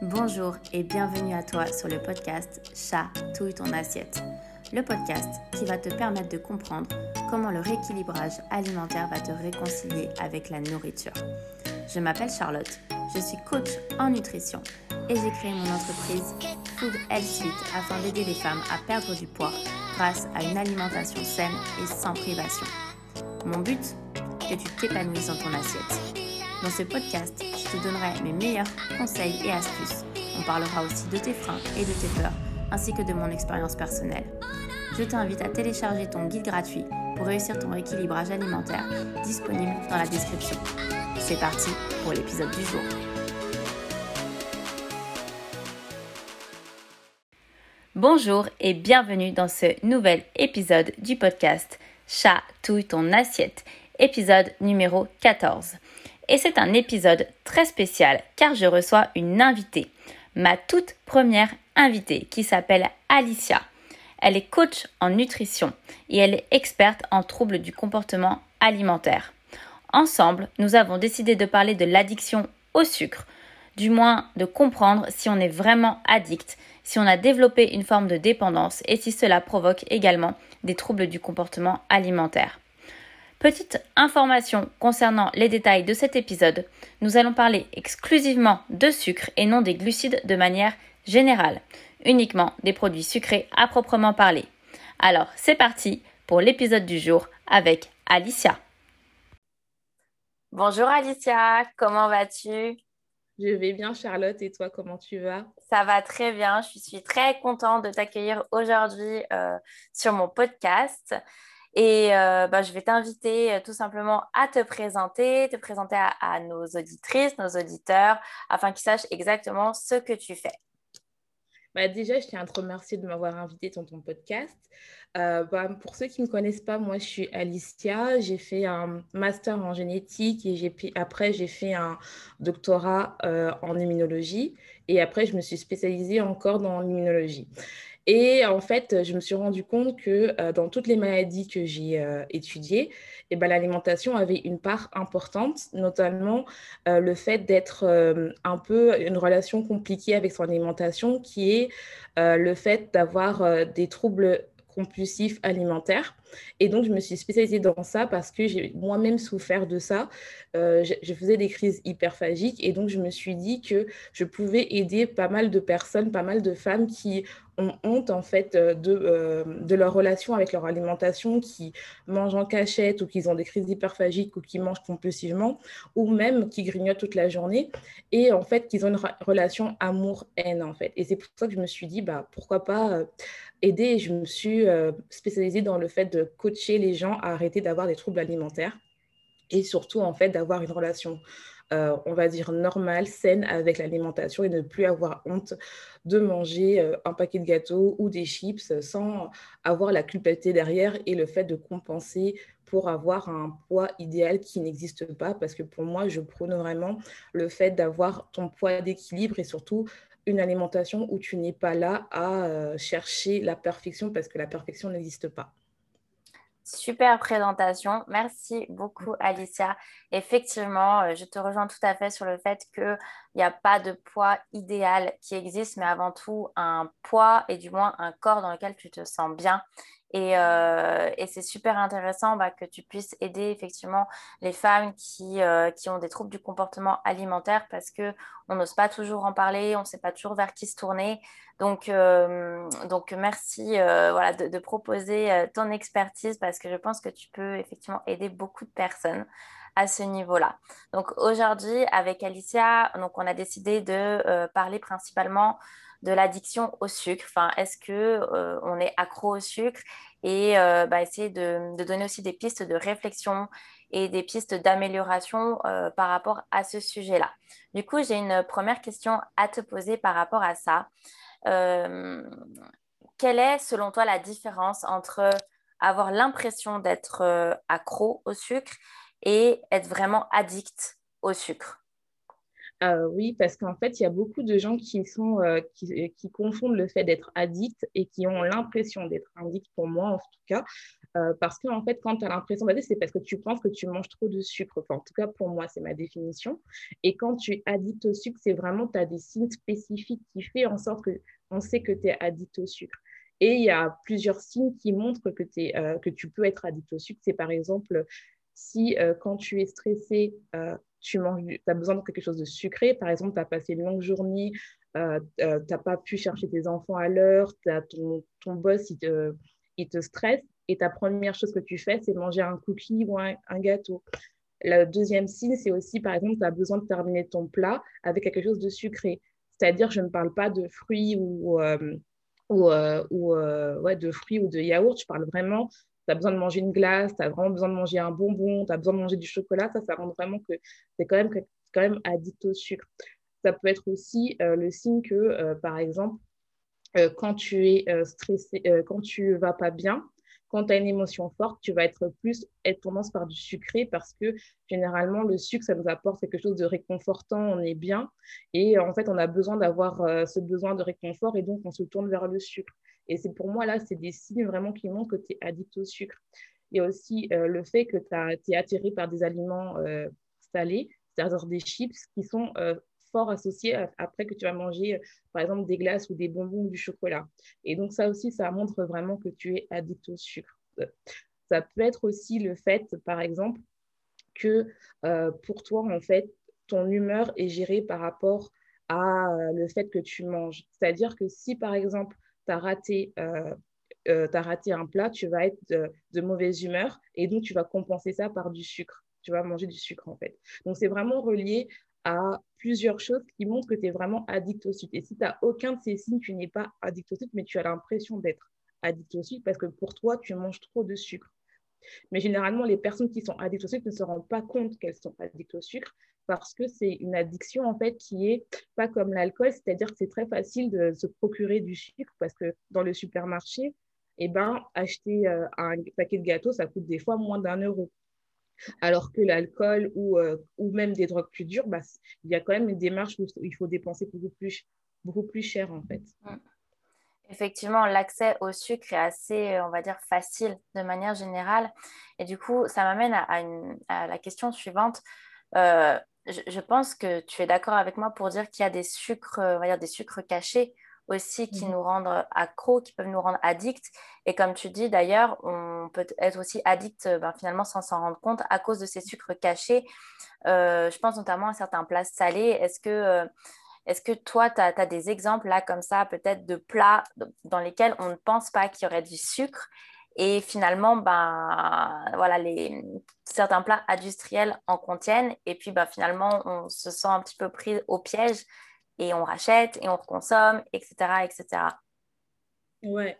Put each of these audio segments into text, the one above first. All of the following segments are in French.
Bonjour et bienvenue à toi sur le podcast Chatouille ton assiette. Le podcast qui va te permettre de comprendre comment le rééquilibrage alimentaire va te réconcilier avec la nourriture. Je m'appelle Charlotte, je suis coach en nutrition et j'ai créé mon entreprise Food Health Suite afin d'aider les femmes à perdre du poids grâce à une alimentation saine et sans privation. Mon but Que tu t'épanouisses dans ton assiette. Dans ce podcast, je te donnerai mes meilleurs conseils et astuces. On parlera aussi de tes freins et de tes peurs, ainsi que de mon expérience personnelle. Je t'invite à télécharger ton guide gratuit pour réussir ton équilibrage alimentaire, disponible dans la description. C'est parti pour l'épisode du jour. Bonjour et bienvenue dans ce nouvel épisode du podcast Chatouille ton assiette, épisode numéro 14 et c'est un épisode très spécial car je reçois une invitée, ma toute première invitée qui s'appelle Alicia. Elle est coach en nutrition et elle est experte en troubles du comportement alimentaire. Ensemble, nous avons décidé de parler de l'addiction au sucre, du moins de comprendre si on est vraiment addict, si on a développé une forme de dépendance et si cela provoque également des troubles du comportement alimentaire. Petite information concernant les détails de cet épisode, nous allons parler exclusivement de sucre et non des glucides de manière générale, uniquement des produits sucrés à proprement parler. Alors c'est parti pour l'épisode du jour avec Alicia. Bonjour Alicia, comment vas-tu? Je vais bien Charlotte. Et toi comment tu vas? Ça va très bien, je suis très contente de t'accueillir aujourd'hui euh, sur mon podcast. Et euh, bah, je vais t'inviter euh, tout simplement à te présenter, te présenter à, nos auditrices, nos auditeurs, afin qu'ils sachent exactement ce que tu fais. Bah, déjà, je tiens à te remercier de m'avoir invité dans ton podcast. Euh, bah, pour ceux qui ne me connaissent pas, moi, je suis Alicia. J'ai fait un master en génétique et après, j'ai fait un doctorat en immunologie. Et après, je me suis spécialisée encore dans l'immunologie. Et en fait, je me suis rendu compte que euh, dans toutes les maladies que j'ai euh, étudiées, eh ben, l'alimentation avait une part importante, notamment euh, le fait d'être un peu une relation compliquée avec son alimentation, qui est le fait d'avoir des troubles compulsif alimentaire. Et donc, je me suis spécialisée dans ça parce que j'ai moi-même souffert de ça. Euh, je, faisais des crises hyperphagiques et donc je me suis dit que je pouvais aider pas mal de personnes, pas mal de femmes qui ont honte en fait euh, de, euh, de leur relation avec leur alimentation, qui mangent en cachette ou qui ont des crises hyperphagiques ou qui mangent compulsivement ou même qui grignotent toute la journée et en fait qu'ils ont une relation amour-haine en fait. Et c'est pour ça que je me suis dit bah pourquoi pas aider. Je me suis spécialisée dans le fait de coacher les gens à arrêter d'avoir des troubles alimentaires et surtout en fait d'avoir une relation, euh, on va dire, normale, saine avec l'alimentation et ne plus avoir honte de manger euh, un paquet de gâteaux ou des chips sans avoir la culpabilité derrière et le fait de compenser pour avoir un poids idéal qui n'existe pas parce que pour moi, je prône vraiment le fait d'avoir ton poids d'équilibre et surtout une alimentation où tu n'es pas là à euh, chercher la perfection parce que la perfection n'existe pas. Super présentation. Merci beaucoup, Alicia. Effectivement, euh, je te rejoins tout à fait sur le fait qu'il n'y a pas de poids idéal qui existe, mais avant tout un poids et du moins un corps dans lequel tu te sens bien euh, et, c'est super intéressant bah, que tu puisses aider effectivement les femmes qui, euh, qui, ont des troubles du comportement alimentaire parce qu'on n'ose pas toujours en parler, on ne sait pas toujours vers qui se tourner. Donc, euh, donc merci voilà, de, de proposer ton expertise parce que je pense que tu peux effectivement aider beaucoup de personnes à ce niveau-là. Donc aujourd'hui, avec Alicia, donc on a décidé de parler principalement de l'addiction au sucre. Enfin, est-ce que euh, on est accro au sucre? Et euh, bah, essayer de, donner aussi des pistes de réflexion et des pistes d'amélioration euh, par rapport à ce sujet-là. Du coup, j'ai une première question à te poser par rapport à ça. Quelle est, selon toi, la différence entre avoir l'impression d'être accro au sucre et être vraiment addict au sucre? Euh, oui, parce qu'en fait, il y a beaucoup de gens qui, sont, euh, qui, qui, confondent le fait d'être addict et qui ont l'impression d'être addict, pour moi en tout cas, euh, parce qu'en en fait, quand tu as l'impression d'addict, c'est parce que tu penses que tu manges trop de sucre. en tout cas, pour moi, c'est ma définition. Et quand tu es addict au sucre, c'est vraiment, tu as des signes spécifiques qui font en sorte qu'on sait que tu es addict au sucre. Et il y a plusieurs signes qui montrent que, es, que tu peux être addict au sucre. C'est par exemple si quand tu es stressé, tu as besoin de quelque chose de sucré. Par exemple, tu as passé une longue journée, euh, euh, tu n'as pas pu chercher tes enfants à l'heure, ton, ton boss, il te, il te stresse. Et ta première chose que tu fais, c'est manger un cookie ou un, gâteau. Le deuxième signe, c'est aussi, par exemple, tu as besoin de terminer ton plat avec quelque chose de sucré. C'est-à-dire, je ne parle pas de fruits ou, euh, ou, ou ouais, de fruits ou de yaourt, je parle vraiment tu as besoin de manger une glace, tu as vraiment besoin de manger un bonbon, tu as besoin de manger du chocolat, ça, ça rend vraiment que tu quand même, quand même addict au sucre. Ça peut être aussi euh, le signe que, euh, par exemple, euh, quand tu es stressé, quand tu vas pas bien, quand tu as une émotion forte, tu vas être plus être tendance par du sucré parce que généralement, le sucre, ça nous apporte quelque chose de réconfortant, on est bien. Et en fait, on a besoin d'avoir ce besoin de réconfort et donc on se tourne vers le sucre. Et c'est pour moi, là, c'est des signes vraiment qui montrent que tu es addict au sucre. Il y a aussi euh, le fait que tu es attiré par des aliments euh, salés, c'est-à-dire des chips qui sont euh, fort associés après que tu vas manger, par exemple, des glaces ou des bonbons ou du chocolat. Et donc, ça aussi, ça montre vraiment que tu es addict au sucre. Ça peut être aussi le fait, par exemple, que pour toi, en fait, ton humeur est gérée par rapport à le fait que tu manges. C'est-à-dire que si, par exemple, tu as raté euh, euh, raté un plat, tu vas être de, mauvaise humeur et donc tu vas compenser ça par du sucre. Tu vas manger du sucre en fait. Donc c'est vraiment relié à plusieurs choses qui montrent que tu es vraiment addict au sucre. Et si tu n'as aucun de ces signes, tu n'es pas addict au sucre, mais tu as l'impression d'être addict au sucre parce que pour toi, tu manges trop de sucre. Mais généralement, les personnes qui sont addictes au sucre ne se rendent pas compte qu'elles sont addictes au sucre parce que c'est une addiction en fait qui est pas comme l'alcool, c'est-à-dire que c'est très facile de se procurer du sucre parce que dans le supermarché, eh ben, acheter euh, un paquet de gâteaux, ça coûte des fois moins d'un euro. Alors que l'alcool ou, euh, ou même des drogues plus dures, bah, il y a quand même une démarche où il faut dépenser beaucoup plus, beaucoup plus cher en fait. Effectivement, l'accès au sucre est assez, on va dire, facile de manière générale. Et du coup, ça m'amène à, la question suivante. Euh, je, pense que tu es d'accord avec moi pour dire qu'il y a des sucres, on va dire des sucres cachés aussi qui mhm. nous rendent accros, qui peuvent nous rendre addicts. Et comme tu dis d'ailleurs, on peut être aussi addict ben, finalement sans s'en rendre compte à cause de ces sucres cachés. Euh, je pense notamment à certains plats salés. Est-ce que, euh, est que toi, tu as, des exemples là comme ça, peut-être de plats dans lesquels on ne pense pas qu'il y aurait du sucre? Et finalement, ben, voilà, les, certains plats industriels en contiennent. Et puis, ben, finalement, on se sent un petit peu pris au piège et on rachète et on reconsomme, etc. etc. Ouais.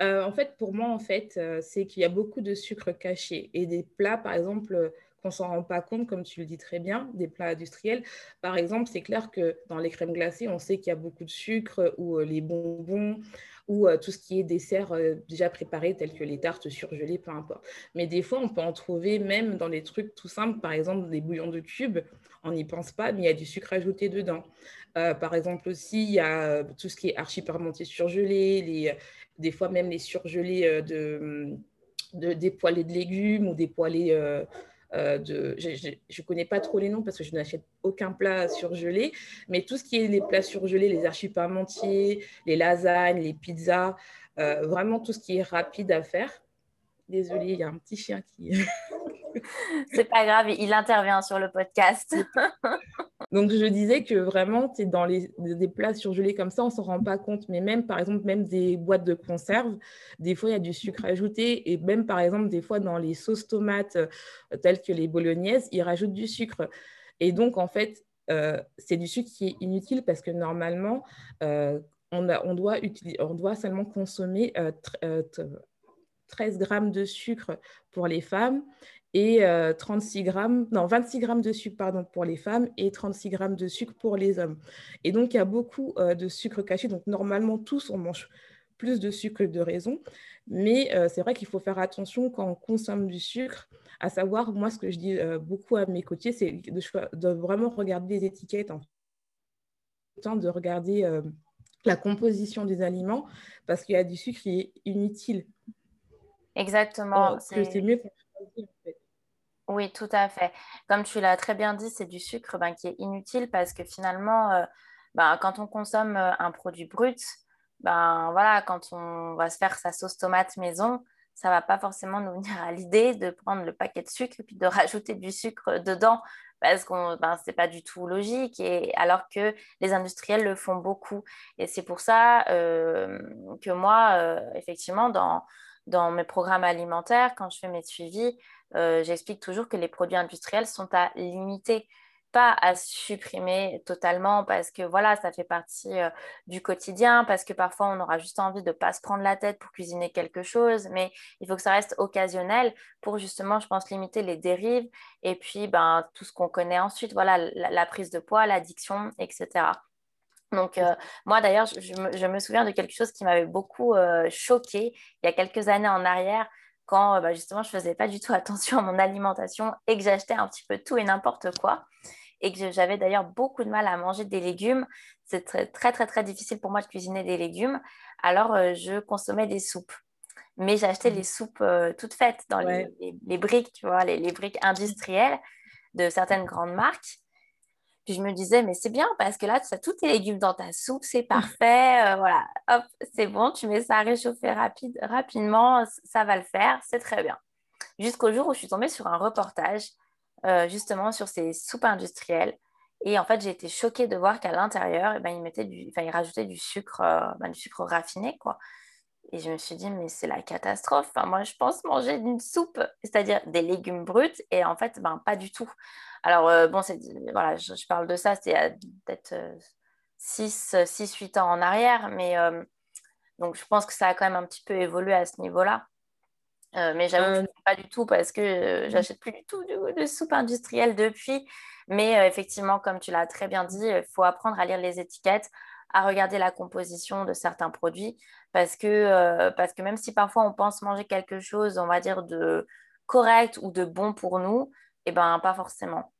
Euh, en fait, pour moi, en fait, euh, c'est qu'il y a beaucoup de sucre caché et des plats, par exemple, qu'on s'en rend pas compte, comme tu le dis très bien, des plats industriels. Par exemple, c'est clair que dans les crèmes glacées, on sait qu'il y a beaucoup de sucre ou euh, les bonbons ou euh, tout ce qui est dessert euh, déjà préparé, tels que les tartes surgelées, peu importe. Mais des fois, on peut en trouver même dans des trucs tout simples, par exemple des bouillons de cubes, on n'y pense pas, mais il y a du sucre ajouté dedans. Euh, par exemple aussi, il y a tout ce qui est archi-parmentier surgelé, des fois même les surgelés de, de, des poêlés de légumes ou des poêlés de, je ne connais pas trop les noms parce que je n'achète aucun plat surgelé, mais tout ce qui est les plats surgelés, les archipamentiers, les lasagnes, les pizzas, euh, vraiment tout ce qui est rapide à faire. Désolée, il y a un petit chien qui... C'est pas grave, il intervient sur le podcast. Donc, je disais que vraiment, es dans les, des plats surgelés comme ça, on ne s'en rend pas compte. Mais même, par exemple, même des boîtes de conserve, des fois, il y a du sucre ajouté. Et même, par exemple, des fois, dans les sauces tomates, euh, telles que les bolognaises, ils rajoutent du sucre. Et donc, en fait, euh, c'est du sucre qui est inutile parce que normalement, euh, on, a, on, doit on doit seulement consommer 13 grammes de sucre pour les femmes et 36 euh, grammes, non, 26 grammes de sucre pardon, pour les femmes et 36 grammes de sucre pour les hommes. Et donc, il y a beaucoup euh, de sucre caché. Donc, normalement, tous, on mange plus de sucre que de raison. Mais euh, c'est vrai qu'il faut faire attention quand on consomme du sucre À savoir, moi, ce que je dis beaucoup à mes coachés, c'est de, de, vraiment regarder les étiquettes, en temps de regarder la composition des aliments, parce qu'il y a du sucre qui est inutile. Exactement. c'est mieux en fait. Oui, tout à fait. Comme tu l'as très bien dit, c'est du sucre ben, qui est inutile parce que finalement, euh, ben, quand on consomme euh, un produit brut, ben voilà, quand on va se faire sa sauce tomate maison, ça va pas forcément nous venir à l'idée de prendre le paquet de sucre et puis de rajouter du sucre dedans parce que ben, ce n'est pas du tout logique, et, alors que les industriels le font beaucoup. Et c'est pour ça euh, que moi, effectivement, dans, dans mes programmes alimentaires, quand je fais mes suivis, euh, j'explique toujours que les produits industriels sont à limiter, pas à supprimer totalement parce que voilà, ça fait partie euh, du quotidien, parce que parfois on aura juste envie de ne pas se prendre la tête pour cuisiner quelque chose, mais il faut que ça reste occasionnel pour justement, je pense, limiter les dérives et puis ben, tout ce qu'on connaît ensuite, voilà, la, prise de poids, l'addiction, etc. Donc, euh, moi d'ailleurs, je, me souviens de quelque chose qui m'avait beaucoup choqué il y a quelques années en arrière quand euh, bah, justement je faisais pas du tout attention à mon alimentation et que j'achetais un petit peu tout et n'importe quoi et que j'avais d'ailleurs beaucoup de mal à manger des légumes. C'est très, très très très difficile pour moi de cuisiner des légumes. Alors euh, je consommais des soupes. Mais j'achetais les mmh. soupes euh, toutes faites dans les, briques, tu vois, les, briques industrielles de certaines grandes marques. Puis je me disais, mais c'est bien parce que là, tu as tous tes légumes dans ta soupe, c'est parfait. Euh, voilà, hop, c'est bon, tu mets ça à réchauffer rapide, rapidement, ça va le faire, c'est très bien. Jusqu'au jour où je suis tombée sur un reportage euh, justement sur ces soupes industrielles. Et en fait, j'ai été choquée de voir qu'à l'intérieur, eh ben, ils, mettaient du, enfin, ils rajoutaient du sucre, euh, ben, du sucre raffiné, quoi. Et je me suis dit, mais c'est la catastrophe. Enfin, moi, je pense manger une soupe, c'est-à-dire des légumes bruts, et en fait, ben, pas du tout. Alors, euh, bon, voilà, je, parle de ça, c'était peut-être 6, 6, 8 ans en arrière, mais euh, donc je pense que ça a quand même un petit peu évolué à ce niveau-là. Euh, mais j'avoue que pas du tout parce que j'achète plus du tout de, soupe industrielle depuis. Mais effectivement, comme tu l'as très bien dit, il faut apprendre à lire les étiquettes, à regarder la composition de certains produits parce que, parce que même si parfois on pense manger quelque chose, on va dire, de correct ou de bon pour nous, eh ben, pas forcément.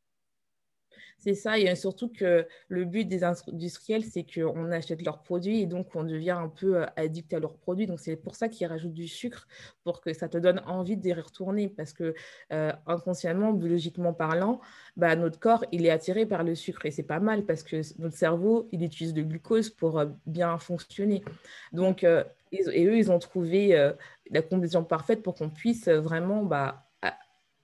C'est ça, et surtout que le but des industriels, c'est qu'on achète leurs produits et donc on devient un peu euh, addict à leurs produits. Donc c'est pour ça qu'ils rajoutent du sucre, pour que ça te donne envie d'y retourner. Parce que euh, inconsciemment, biologiquement parlant, bah, notre corps, il est attiré par le sucre et c'est pas mal parce que notre cerveau, il utilise le glucose pour euh, bien fonctionner. Donc, et eux, ils ont trouvé la combinaison parfaite pour qu'on puisse vraiment... Bah,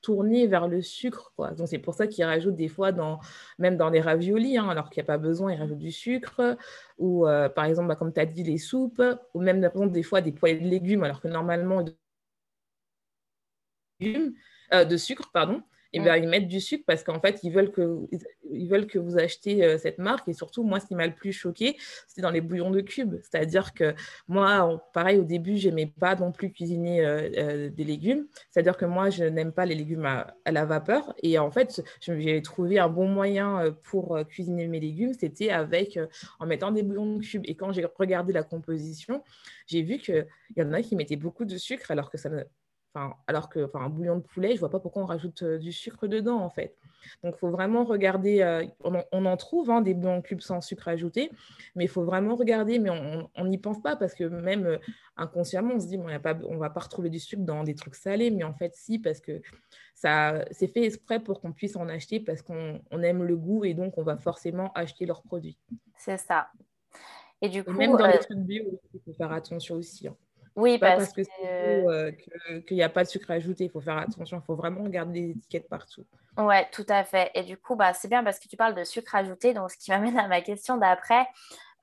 tourner vers le sucre. Quoi. Donc, c'est pour ça qu'ils rajoutent des fois, dans, même dans les raviolis, hein, alors qu'il n'y a pas besoin, ils rajoutent du sucre. Ou, euh, par exemple, bah, comme tu as dit, les soupes. Ou même, par exemple, des fois, des poêlées de légumes, alors que normalement, euh, de sucre, pardon et ben, ils mettent du sucre parce qu'en fait, ils veulent que, ils veulent que vous achetiez euh, cette marque. Et surtout, moi, ce qui m'a le plus choqué, c'est dans les bouillons de cubes. C'est-à-dire que moi, pareil, au début, je n'aimais pas non plus cuisiner euh, euh, des légumes. C'est-à-dire que moi, je n'aime pas les légumes à, la vapeur. Et en fait, j'ai trouvé un bon moyen pour cuisiner mes légumes, c'était avec en mettant des bouillons de cubes. Et quand j'ai regardé la composition, j'ai vu qu'il y en a qui mettaient beaucoup de sucre alors que ça ne alors que un bouillon de poulet, je ne vois pas pourquoi on rajoute euh, du sucre dedans, en fait. Donc, il faut vraiment regarder. Euh, on, en trouve hein, des bouillons cubes sans sucre ajouté, mais il faut vraiment regarder. Mais on n'y pense pas parce que même euh, inconsciemment, on se dit, bon, on ne va pas retrouver du sucre dans des trucs salés. Mais en fait, si, parce que ça, c'est fait exprès pour qu'on puisse en acheter parce qu'on aime le goût et donc on va forcément acheter leurs produits. C'est ça. Et du coup, même dans les trucs bio, il faut faire attention aussi. Hein. Oui, parce, que euh, qu'il n'y a pas de sucre ajouté. Il faut faire attention. Il faut vraiment regarder les étiquettes partout. Oui, tout à fait. Et du coup, bah, c'est bien parce que tu parles de sucre ajouté. Donc, ce qui m'amène à ma question d'après.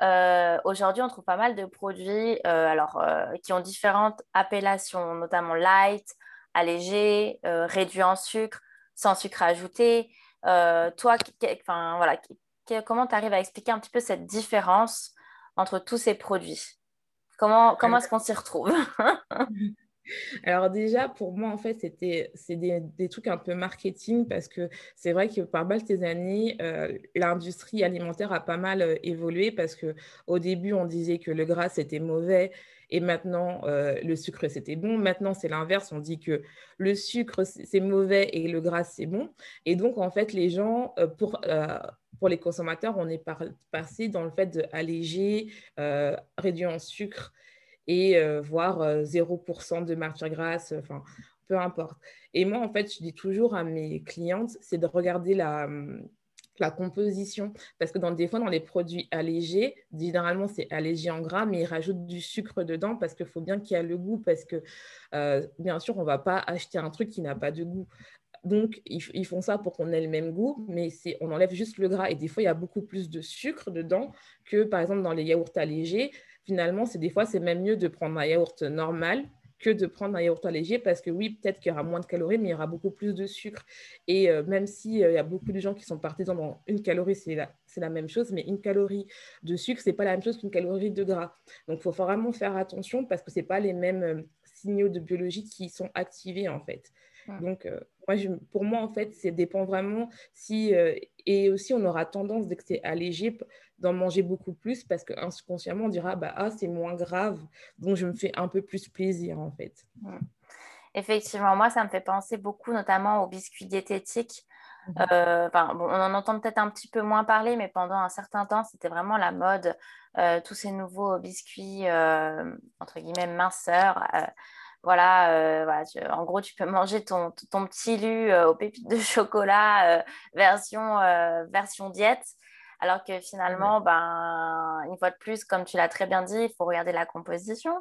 Euh, aujourd'hui, on trouve pas mal de produits euh, alors, qui ont différentes appellations, notamment light, allégé, réduit en sucre, sans sucre ajouté. toi, voilà, comment tu arrives à expliquer un petit peu cette différence entre tous ces produits? Comment, comment est-ce qu'on s'y retrouve? Alors déjà, pour moi, en fait, c'était c'est des, des, trucs un peu marketing parce que c'est vrai que par mal ces années, euh, l'industrie alimentaire a pas mal euh, évolué parce que au début, on disait que le gras c'était mauvais et maintenant euh, le sucre c'était bon. Maintenant, c'est l'inverse. On dit que le sucre c'est mauvais et le gras c'est bon. Et donc, en fait, les gens, pour pour les consommateurs, on est passé dans le fait d'alléger, réduire en sucre et euh, voire 0% euh, de matière grasse, enfin, peu importe. Et moi, en fait, je dis toujours à mes clientes, c'est de regarder la, la composition. Parce que dans, des fois, dans les produits allégés, généralement, c'est allégé en gras, mais ils rajoutent du sucre dedans parce qu'il faut bien qu'il y ait le goût. Parce que, euh, bien sûr, on ne va pas acheter un truc qui n'a pas de goût. Donc, ils, font ça pour qu'on ait le même goût, mais on enlève juste le gras. Et des fois, il y a beaucoup plus de sucre dedans que, par exemple, dans les yaourts allégés finalement, c'est des fois, c'est même mieux de prendre un yaourt normal que de prendre un yaourt allégé parce que oui, peut-être qu'il y aura moins de calories, mais il y aura beaucoup plus de sucre. Et euh, même s'il euh, y a beaucoup de gens qui sont partisans dans une calorie, c'est la, la, même chose, mais une calorie de sucre, c'est pas la même chose qu'une calorie de gras. Donc, il faut vraiment faire attention parce que c'est pas les mêmes euh, signaux de biologie qui sont activés en fait. Donc, moi, je, pour moi, en fait, ça dépend vraiment si. Et aussi, on aura tendance, dès que c'est allégé, d'en manger beaucoup plus parce qu'inconsciemment, on dira bah, ah, c'est moins grave, donc je me fais un peu plus plaisir en fait. Effectivement, moi, ça me fait penser beaucoup notamment aux biscuits diététiques. Mhm. Euh, on en entend peut-être un petit peu moins parler, mais pendant un certain temps, c'était vraiment la mode. Euh, tous ces nouveaux biscuits, euh, entre guillemets, minceurs. Voilà, voilà en gros, tu peux manger ton, ton petit lu aux pépites de chocolat version, version diète. Alors que finalement, ben, une fois de plus, comme tu l'as très bien dit, il faut regarder la composition.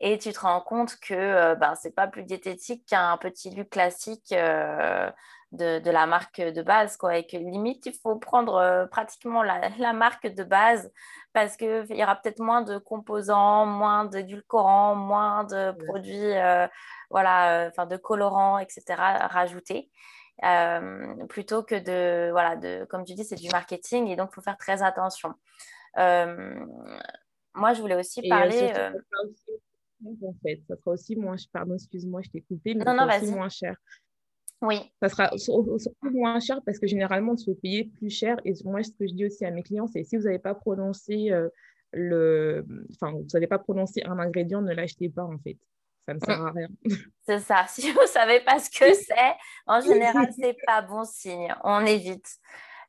Et tu te rends compte que euh, ben, ce n'est pas plus diététique qu'un petit lu classique euh, de, la marque de base. Quoi. Et que limite, il faut prendre euh, pratiquement la, marque de base parce qu'il y aura peut-être moins de composants, moins d'édulcorants, moins de produits, voilà, de colorants, etc. rajoutés. Euh, plutôt que de, voilà, de, comme tu dis, c'est du marketing et donc il faut faire très attention. Euh, moi, je voulais aussi parler. Euh, en fait, ça sera aussi moins. Pardon, excuse-moi, je t'ai coupé, mais non, ça sera aussi moins cher. Oui. Ça sera surtout moins cher parce que généralement, on se fait payer plus cher. Et moi, ce que je dis aussi à mes clients, c'est si vous n'avez pas prononcé le. Enfin, vous n'avez pas prononcé un ingrédient, ne l'achetez pas, en fait ça ne sert à rien. C'est ça. Si vous ne savez pas ce que c'est, en général, ce n'est pas bon signe. On évite.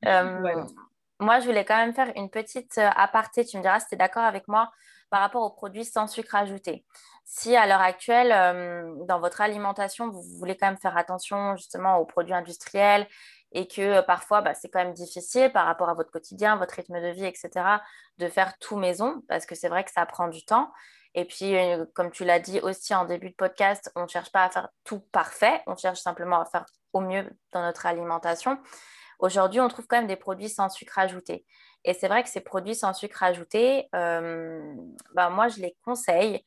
Euh, moi, je voulais quand même faire une petite euh, aparté. Tu me diras si tu es d'accord avec moi par rapport aux produits sans sucre ajouté. Si à l'heure actuelle, dans votre alimentation, vous voulez quand même faire attention justement aux produits industriels et que parfois, bah, c'est quand même difficile par rapport à votre quotidien, votre rythme de vie, etc., de faire tout maison parce que c'est vrai que ça prend du temps. Et puis, comme tu l'as dit aussi en début de podcast, on ne cherche pas à faire tout parfait, on cherche simplement à faire au mieux dans notre alimentation. Aujourd'hui, on trouve quand même des produits sans sucre ajouté. Et c'est vrai que ces produits sans sucre ajouté, bah, moi, je les conseille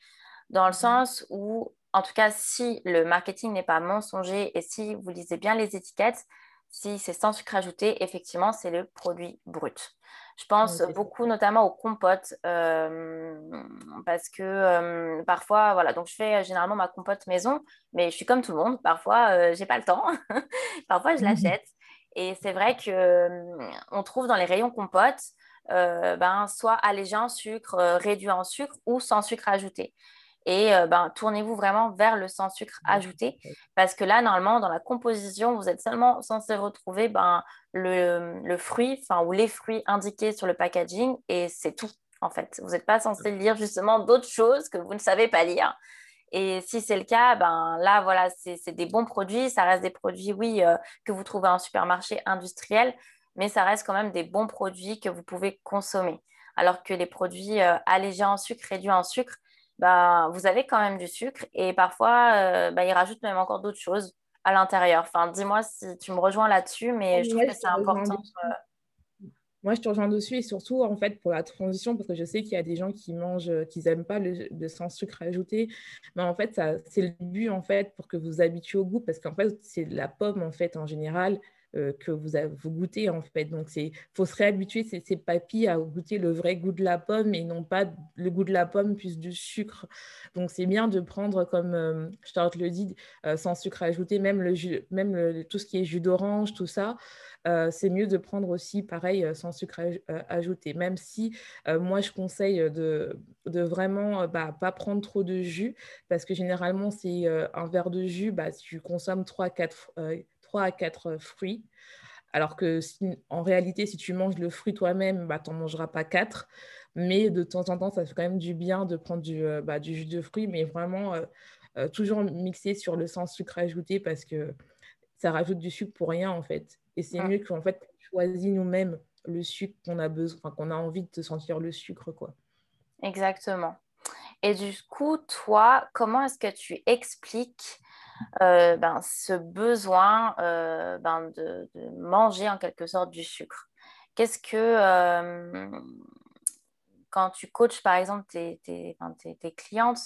dans le sens où, en tout cas, si le marketing n'est pas mensonger et si vous lisez bien les étiquettes, si c'est sans sucre ajouté, effectivement, c'est le produit brut. Je pense beaucoup notamment aux compotes euh, parce que euh, parfois, voilà, donc je fais euh, généralement ma compote maison, mais je suis comme tout le monde. Parfois, je n'ai pas le temps. parfois, je l'achète. Et c'est vrai qu'on trouve dans les rayons compotes ben, soit allégé en sucre, réduit en sucre ou sans sucre ajouté. Et euh, ben, tournez-vous vraiment vers le sans sucre ajouté parce que là, normalement, dans la composition, vous êtes seulement censé retrouver ben, le, fruit ou les fruits indiqués sur le packaging et c'est tout en fait. Vous n'êtes pas censé lire justement d'autres choses que vous ne savez pas lire. Et si c'est le cas, ben là, voilà, c'est des bons produits. Ça reste des produits, oui, euh, que vous trouvez en supermarché industriel, mais ça reste quand même des bons produits que vous pouvez consommer. Alors que les produits euh, allégés en sucre, réduits en sucre, bah, vous avez quand même du sucre et parfois, euh, bah, ils rajoutent même encore d'autres choses à l'intérieur. Enfin, dis-moi si tu me rejoins là-dessus, mais je trouve que c'est important. Euh. Moi, je te rejoins dessus et surtout, en fait, pour la transition, parce que je sais qu'il y a des gens qui mangent, euh, qui n'aiment pas le, sans sucre ajouté. Mais en fait, c'est le but, en fait, pour que vous habituez au goût, parce qu'en fait, c'est la pomme, en fait, en général, que vous, vous goûtez en fait. Donc, il faut se réhabituer, ces, ces papilles, à goûter le vrai goût de la pomme et non pas le goût de la pomme plus du sucre. Donc, c'est bien de prendre, comme euh, le dis, euh, sans sucre ajouté, même, le même tout ce qui est jus d'orange, tout ça. c'est mieux de prendre aussi pareil sans sucre ajouté, même si moi je conseille de, de vraiment bah, pas prendre trop de jus parce que généralement c'est un verre de jus, bah, tu consommes 3-4 3 à 4 euh, fruits. Alors que en réalité, si tu manges le fruit toi-même, bah, tu n'en mangeras pas 4. Mais de temps en temps, ça fait quand même du bien de prendre du, euh, bah, du jus de fruits, mais vraiment euh, toujours mixé sur le sans sucre ajouté parce que ça rajoute du sucre pour rien en fait. Et c'est ah. mieux qu'en fait, choisit nous-mêmes le sucre qu'on a besoin, qu'on a envie de sentir le sucre quoi. Exactement. Et du coup, toi, comment est-ce que tu expliques euh, ben, ce besoin euh, ben, de, manger en quelque sorte du sucre. Qu'est-ce que, euh, quand tu coaches par exemple tes, tes, tes, clientes,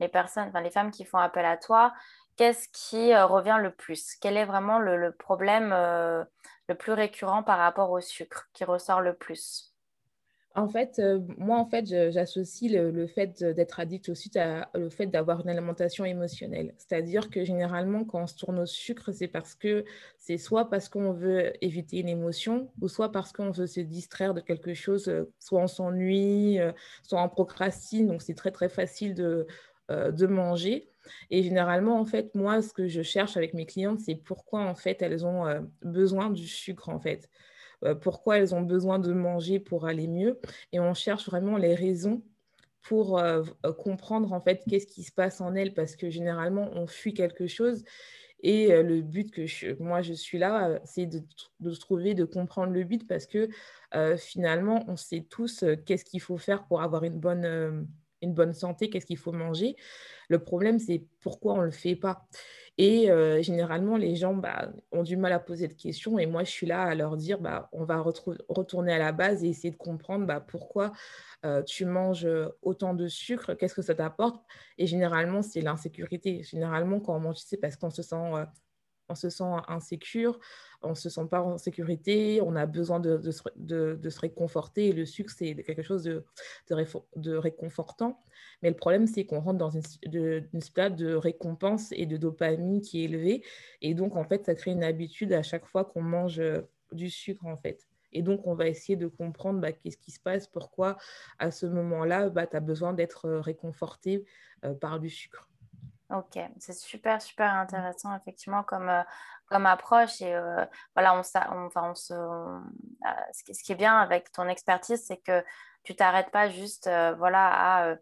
les personnes, les femmes qui font appel à toi, qu'est-ce qui revient le plus? Quel est vraiment le, le problème le plus récurrent par rapport au sucre qui ressort le plus? En fait, euh, moi, en fait, j'associe le, fait d'être addict aussi à le fait d'avoir une alimentation émotionnelle. C'est-à-dire que généralement, quand on se tourne au sucre, c'est parce que c'est soit parce qu'on veut éviter une émotion, ou soit parce qu'on veut se distraire de quelque chose, euh, soit on s'ennuie, euh, soit on procrastine. Donc, c'est très, très facile de, de manger. Et généralement, en fait, moi, ce que je cherche avec mes clientes, c'est pourquoi, en fait, elles ont besoin du sucre, en fait. Euh, pourquoi elles ont besoin de manger pour aller mieux. Et on cherche vraiment les raisons pour euh, euh, comprendre en fait qu'est-ce qui se passe en elles parce que généralement on fuit quelque chose et le but que moi je suis là c'est de, de, trouver de comprendre le but parce que finalement on sait tous qu'est-ce qu'il faut faire pour avoir une bonne une bonne santé qu'est-ce qu'il faut manger le problème c'est pourquoi on ne le fait pas et euh, généralement, les gens bah, ont du mal à poser de questions. Et moi, je suis là à leur dire, bah, on va retourner à la base et essayer de comprendre bah, pourquoi euh, tu manges autant de sucre, qu'est-ce que ça t'apporte. Et généralement, c'est l'insécurité. Généralement, quand on mange, c'est parce qu'on se sent... Euh, on se sent insécure, on ne se sent pas en sécurité, on a besoin de, se réconforter. Le sucre, c'est quelque chose de, réconfortant. Mais le problème, c'est qu'on rentre dans une, une spirale de récompense et de dopamine qui est élevée. Et donc, en fait, ça crée une habitude à chaque fois qu'on mange euh, du sucre, en fait. Et donc, on va essayer de comprendre bah, qu'est-ce qui se passe, pourquoi à ce moment-là, bah, tu as besoin d'être euh, réconforté euh, par du sucre. Ok, c'est super, super intéressant, effectivement, comme, euh, comme approche. Et euh, voilà, on, enfin, on se, euh, ce, qui, est bien avec ton expertise, c'est que tu t'arrêtes pas juste voilà, à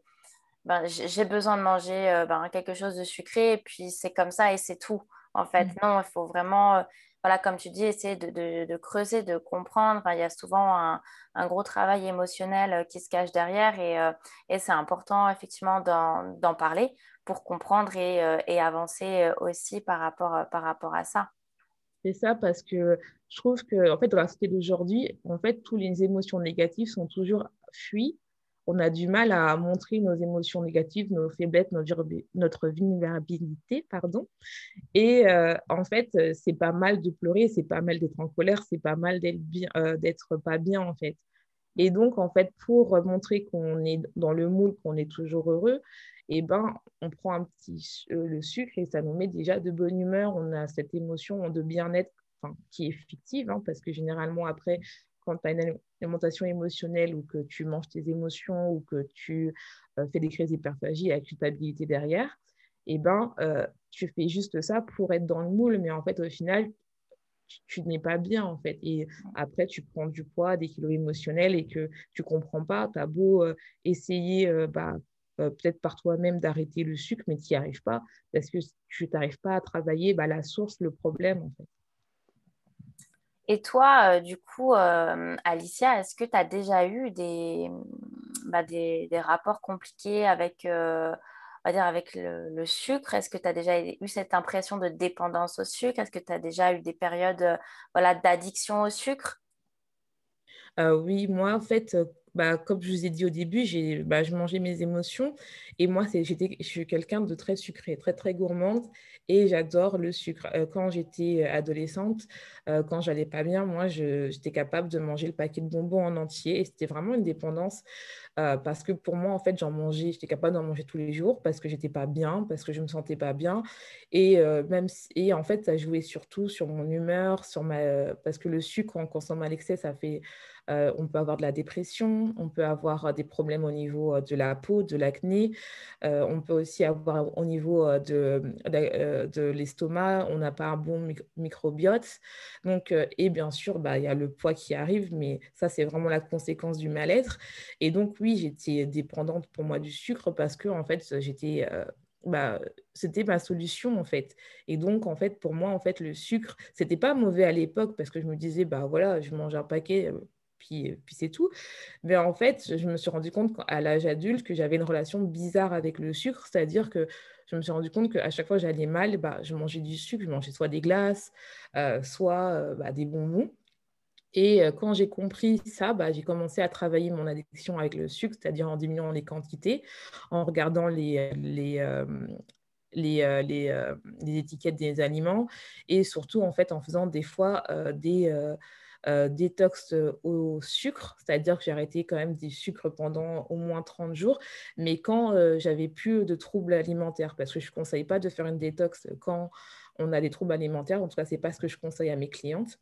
ben, j'ai besoin de manger ben, quelque chose de sucré, et puis c'est comme ça et c'est tout. En fait, mmh. non, il faut vraiment voilà, comme tu dis, essayer de, creuser, de comprendre. il y a souvent un, gros travail émotionnel qui se cache derrière et, et c'est important effectivement d'en parler pour comprendre et, euh, avancer euh, aussi par rapport, euh, par rapport à ça. C'est ça parce que je trouve que en fait, dans la société d'aujourd'hui, en fait, toutes les émotions négatives sont toujours fuies. On a du mal à montrer nos émotions négatives, nos faiblesses, notre, vulnérabilité, pardon. Et en fait, c'est pas mal de pleurer, c'est pas mal d'être en colère, c'est pas mal d'être pas bien en fait. Et donc, en fait, pour montrer qu'on est dans le moule, qu'on est toujours heureux, eh ben, on prend un petit euh, le sucre et ça nous met déjà de bonne humeur. On a cette émotion de bien-être qui est fictive, hein, parce que généralement, après, quand tu as une alimentation émotionnelle ou que tu manges tes émotions ou que tu euh, fais des crises d'hyperphagie avec culpabilité derrière, eh ben, euh, tu fais juste ça pour être dans le moule, mais en fait, au final, tu, n'es pas bien en fait. Et après, tu prends du poids, des kilos émotionnels et que tu comprends pas. Tu as beau essayer bah, euh, peut-être par toi-même d'arrêter le sucre, mais tu n'y arrives pas parce que tu n'arrives pas à travailler bah, la source, le problème en fait. Et toi, euh, du coup, euh, Alicia, est-ce que tu as déjà eu des, bah, des, rapports compliqués avec, va dire avec le, sucre? Est-ce que tu as déjà eu cette impression de dépendance au sucre? Est-ce que tu as déjà eu des périodes voilà, d'addiction au sucre? Oui, moi, en fait, bah, comme je vous ai dit au début, bah, je mangeais mes émotions. Et moi, je suis quelqu'un de très sucré, très, très gourmande. Et j'adore le sucre. Euh, quand j'étais adolescente, euh, quand j'allais pas bien, moi, j'étais capable de manger le paquet de bonbons en entier. Et c'était vraiment une dépendance. Euh, parce que pour moi, en fait, j'en mangeais, j'étais capable d'en manger tous les jours parce que j'étais pas bien, parce que je me sentais pas bien. Et, même, et en fait, ça jouait surtout sur mon humeur, sur ma, parce que le sucre, en consomme à l'excès, ça fait euh, on peut avoir de la dépression, on peut avoir euh, des problèmes au niveau euh, de la peau, de l'acné, on peut aussi avoir au niveau de, de, l'estomac, on n'a pas un bon microbiote. Donc, et bien sûr, bah, il y a le poids qui arrive, mais ça, c'est vraiment la conséquence du mal-être. Et donc, oui, j'étais dépendante pour moi du sucre parce que, en fait, j'étais bah, c'était ma solution en fait. Et donc en fait pour moi en fait le sucre c'était pas mauvais à l'époque parce que je me disais bah voilà je mange un paquet puis, puis c'est tout. Mais en fait, je me suis rendu compte à l'âge adulte que j'avais une relation bizarre avec le sucre, c'est-à-dire que je me suis rendu compte qu'à chaque fois que j'allais mal, bah, je mangeais du sucre, je mangeais soit des glaces, soit euh, bah, des bonbons. Et quand j'ai compris ça, bah, j'ai commencé à travailler mon addiction avec le sucre, c'est-à-dire en diminuant les quantités, en regardant les, les, les, les, les, étiquettes des aliments et surtout en fait en faisant des fois des euh, détox euh, au sucre, c'est-à-dire que j'ai arrêté quand même des sucres pendant au moins 30 jours, mais quand euh, j'avais plus de troubles alimentaires, parce que je ne conseille pas de faire une détox quand on a des troubles alimentaires, en tout cas, ce n'est pas ce que je conseille à mes clientes,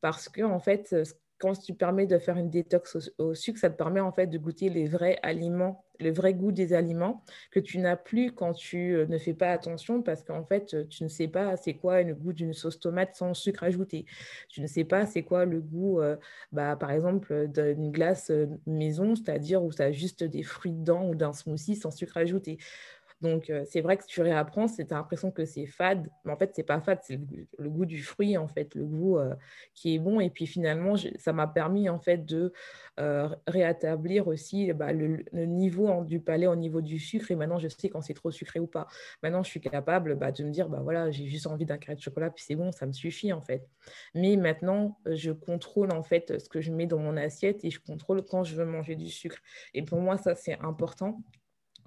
parce que en fait, quand tu permets de faire une détox au, sucre, ça te permet en fait de goûter les vrais aliments, le vrai goût des aliments que tu n'as plus quand tu euh, ne fais pas attention parce qu'en fait, euh, tu ne sais pas c'est quoi le goût d'une sauce tomate sans sucre ajouté. Tu ne sais pas c'est quoi le goût, euh, bah, par exemple, d'une glace maison, c'est-à-dire où ça a juste des fruits dedans ou d'un smoothie sans sucre ajouté. Donc, euh, c'est vrai que tu réapprends, tu as l'impression que c'est fade, mais en fait, c'est pas fade, c'est le, goût du fruit, en fait, le goût euh, qui est bon. Et puis, finalement, ça m'a permis, en fait, de euh, rétablir aussi bah, le, niveau du palais au niveau du sucre. Et maintenant, je sais quand c'est trop sucré ou pas. Maintenant, je suis capable bah, de me dire, bah voilà, j'ai juste envie d'un carré de chocolat, puis c'est bon, ça me suffit, en fait. Mais maintenant, je contrôle, en fait, ce que je mets dans mon assiette et je contrôle quand je veux manger du sucre. Et pour moi, ça, c'est important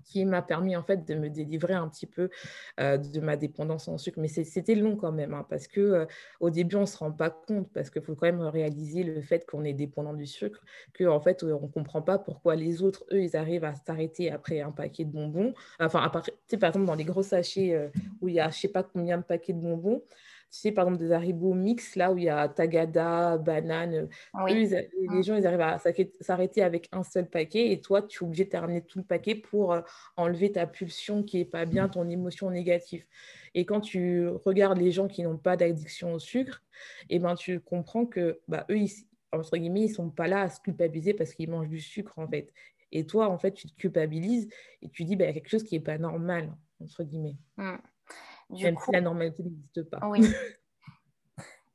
qui m'a permis en fait de me délivrer un petit peu euh, de ma dépendance en sucre. Mais c'était long quand même, hein, parce que euh, au début on se rend pas compte, parce qu'il faut quand même réaliser le fait qu'on est dépendant du sucre, qu'en en fait on comprend pas pourquoi les autres, eux, ils arrivent à s'arrêter après un paquet de bonbons. Enfin, à part, par exemple dans les gros sachets euh, où il y a je sais pas combien de paquets de bonbons, tu sais, par exemple, des haribots mix, là où il y a tagada, banane. les mm. gens, ils arrivent à s'arrêter avec un seul paquet et toi, tu es obligé de terminer tout le paquet pour euh, enlever ta pulsion qui n'est pas bien, ton émotion négative. Et quand tu regardes les gens qui n'ont pas d'addiction au sucre, et eh ben, tu comprends que bah, eux, ils, entre guillemets, ils ne sont pas là à se culpabiliser parce qu'ils mangent du sucre, en fait. Et toi, en fait, tu te culpabilises et tu dis, bah, il y a quelque chose qui n'est pas normal, entre guillemets. Mm. Même si la normalité n'existe pas. Oui.